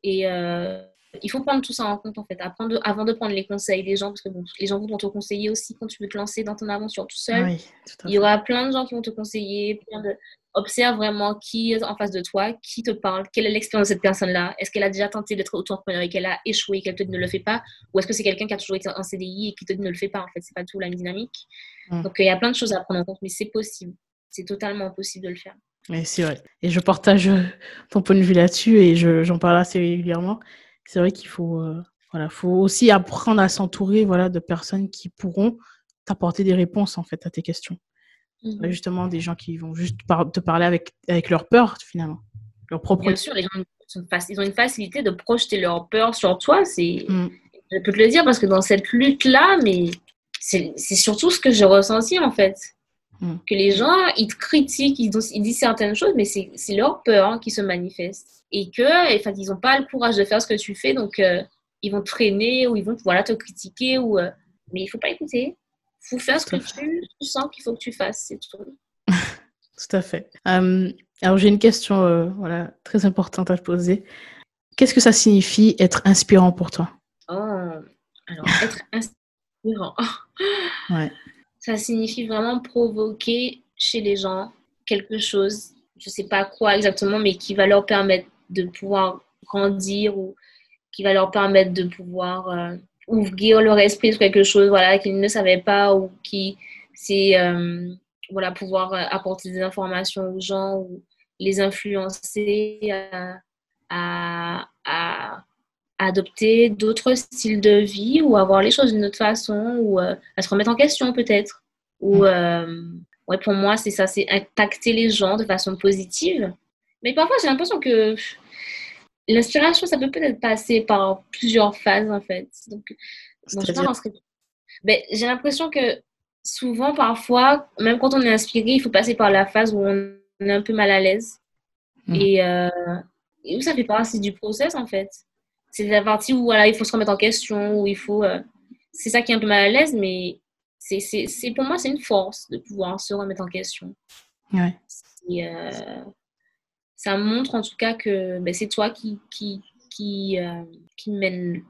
B: Et euh, il faut prendre tout ça en compte, en fait, avant de prendre les conseils des gens, parce que bon, les gens vont te conseiller aussi quand tu veux te lancer dans ton aventure tout seul. il y aura plein de gens qui vont te conseiller, plein de... Observe vraiment qui est en face de toi, qui te parle, quelle est l'expérience de cette personne-là. Est-ce qu'elle a déjà tenté d'être auto-entrepreneur et qu'elle a échoué et qu'elle te dit ne le fait pas Ou est-ce que c'est quelqu'un qui a toujours été en CDI et qui te dit ne le fait pas En fait, c'est pas tout la même dynamique. Donc, il y a plein de choses à prendre en compte, mais c'est possible. C'est totalement possible de le faire.
A: c'est vrai. Et je partage ton point de vue là-dessus et j'en parle assez régulièrement c'est vrai qu'il faut, euh, voilà, faut aussi apprendre à s'entourer voilà, de personnes qui pourront t'apporter des réponses en fait à tes questions. Mmh. Justement, des gens qui vont juste te parler avec, avec leur peur finalement, leur propre.
B: Bien sûr, les gens ils ont une facilité de projeter leur peur sur toi. C'est, mmh. je peux te le dire parce que dans cette lutte là, mais c'est surtout ce que j'ai ressenti en fait. Mmh. Que les gens, ils te critiquent, ils, ils disent certaines choses, mais c'est leur peur hein, qui se manifeste et que enfin, ils n'ont pas le courage de faire ce que tu fais, donc euh, ils vont te freiner ou ils vont voilà, te critiquer. Ou, euh, mais il ne faut pas écouter. Il faut faire ce que tu, sens qu'il faut que tu fasses, c'est tout.
A: tout à fait. Euh, alors j'ai une question voilà, très importante à te poser. Qu'est-ce que ça signifie être inspirant pour toi?
B: Oh, alors être inspirant. ouais. Ça signifie vraiment provoquer chez les gens quelque chose, je ne sais pas quoi exactement, mais qui va leur permettre de pouvoir grandir ou qui va leur permettre de pouvoir euh, ouvrir leur esprit sur quelque chose voilà, qu'ils ne savaient pas ou qui c'est euh, voilà, pouvoir euh, apporter des informations aux gens ou les influencer à, à, adopter d'autres styles de vie ou à voir les choses d'une autre façon ou à se remettre en question peut-être. Ou mm. ouais, pour moi, c'est ça, c'est impacter les gens de façon positive mais parfois, j'ai l'impression que l'inspiration, ça peut peut-être passer par plusieurs phases, en fait. Donc, ben, j'ai l'impression que souvent, parfois, même quand on est inspiré, il faut passer par la phase où on est un peu mal à l'aise. Hmm. Et, euh, et, où ça fait partie du process, en fait. C'est la partie où voilà, il faut se remettre en question, où il faut. Euh, c'est ça qui est un peu mal à l'aise, mais c'est, pour moi, c'est une force de pouvoir se remettre en question.
A: Ouais.
B: Et, euh, ça montre en tout cas que ben, c'est toi qui, qui, qui, euh, qui mène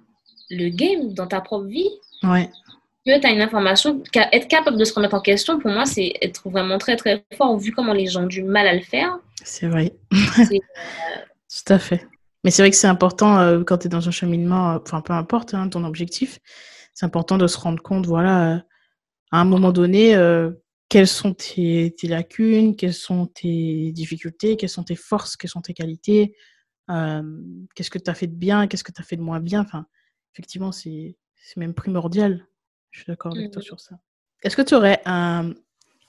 B: le game dans ta propre vie.
A: Ouais.
B: Que tu as une information, être capable de se remettre en question, pour moi, c'est être vraiment très très fort, vu comment les gens ont du mal à le faire.
A: C'est vrai. Tout à fait. Mais c'est vrai que c'est important euh, quand tu es dans un cheminement, enfin peu importe hein, ton objectif, c'est important de se rendre compte, voilà, à un moment donné, quelles sont tes, lacunes, quelles sont tes difficultés, quelles sont tes forces, quelles sont tes qualités, qu'est-ce que tu as fait de bien, qu'est-ce que tu as fait de moins bien. Enfin, effectivement, c'est même primordial. Je suis d'accord avec toi mmh sur ça. Est-ce que tu aurais un,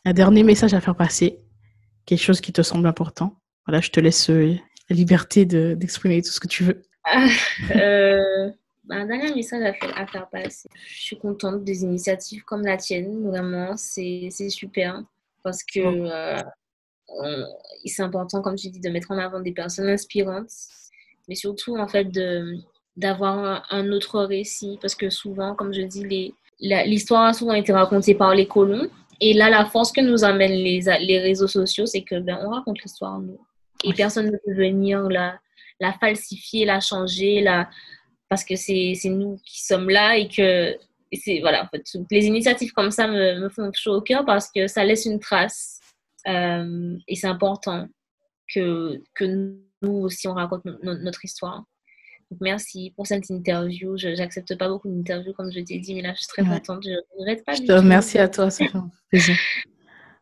A: un, dernier message à faire passer? Quelque chose qui te semble important? Voilà, je te laisse euh, la liberté d'exprimer tout ce que tu veux.
B: Ah, euh, un dernier message à faire, à faire passer. Je suis contente des initiatives comme la tienne, vraiment, c'est super. Parce que euh, c'est important, comme tu dis, de mettre en avant des personnes inspirantes, mais surtout, en fait, d'avoir un autre récit. Parce que souvent, comme je dis, l'histoire a souvent été racontée par les colons. Et là, la force que nous amènent les, les réseaux sociaux, c'est que ben, on raconte l'histoire nous. Et personne ne peut venir la, la falsifier, la changer, la, parce que c'est nous qui sommes là et que c'est voilà en fait, les initiatives comme ça me, me, font chaud au cœur parce que ça laisse une trace euh, et c'est important que, que nous aussi on raconte notre histoire. Donc merci pour cette interview. Je n'accepte pas beaucoup d'interviews comme je t'ai dit, mais là je suis très contente. Je ne regrette pas.
A: Je te remercie à toi, ça fait plaisir.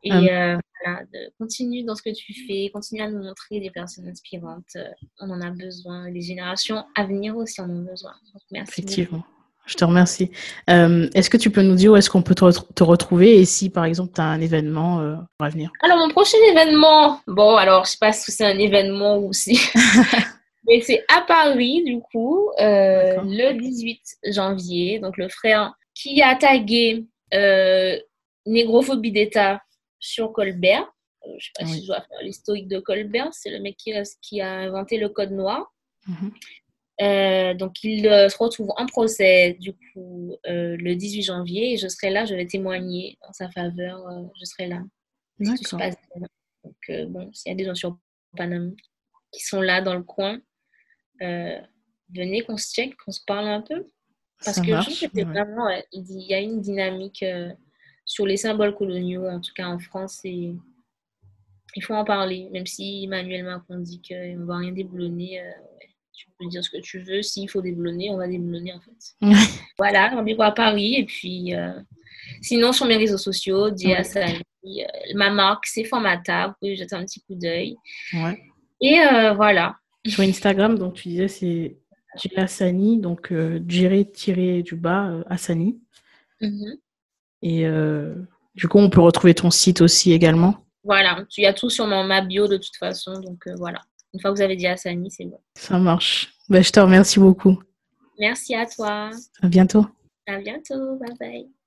B: Et euh, euh, voilà, continue dans ce que tu fais, continue à nous montrer des personnes inspirantes. Euh, on en a besoin. Les générations à venir aussi en ont besoin. merci.
A: Effectivement. Je te remercie. Euh, est-ce que tu peux nous dire où est-ce qu'on peut te, retrouver et si, par exemple, tu as un événement euh, à venir?
B: Alors, mon prochain événement, bon, alors, je sais pas si c'est un événement ou si... Mais c'est à Paris, du coup, euh, le 18 janvier. Donc, le frère qui a tagué Négrophobie d'État sur Colbert. Euh, je ne sais pas si je dois faire l'historique de Colbert. C'est le mec qui, qui, a inventé le code noir. Mhm. Euh, donc, il se retrouve en procès, du coup, le 18 janvier. Et je serai là, je vais témoigner en sa faveur. je serai là. D'accord. Donc, bon, s'il y a des gens sur Paname qui sont là dans le coin, euh, venez qu'on se check, qu'on se parle un peu. Parce que je trouve vraiment, il y a une dynamique euh, sur les symboles coloniaux, en tout cas en France, et il faut en parler. Même si Emmanuel Macron dit qu'on ne va rien déboulonner, euh, tu peux dire ce que tu veux. S'il faut déboulonner, on va déboulonner en fait. voilà, rendez-vous à Paris. Et puis, sinon, sur mes réseaux sociaux, Dia ma marque, c'est Formata. Vous pouvez jeter un petit coup d'œil. Et voilà.
A: Sur Instagram, donc tu disais c'est Assani, donc euh, tiré du bas euh, Assani. Mhm. Et euh, du coup, on peut retrouver ton site aussi également.
B: Voilà, tu as tout sur mon, ma bio de toute façon, donc euh, voilà. Une fois que vous avez dit Assani, c'est bon.
A: Ça marche. Ben, je te remercie beaucoup.
B: Merci à toi.
A: À bientôt.
B: À bientôt. Bye bye.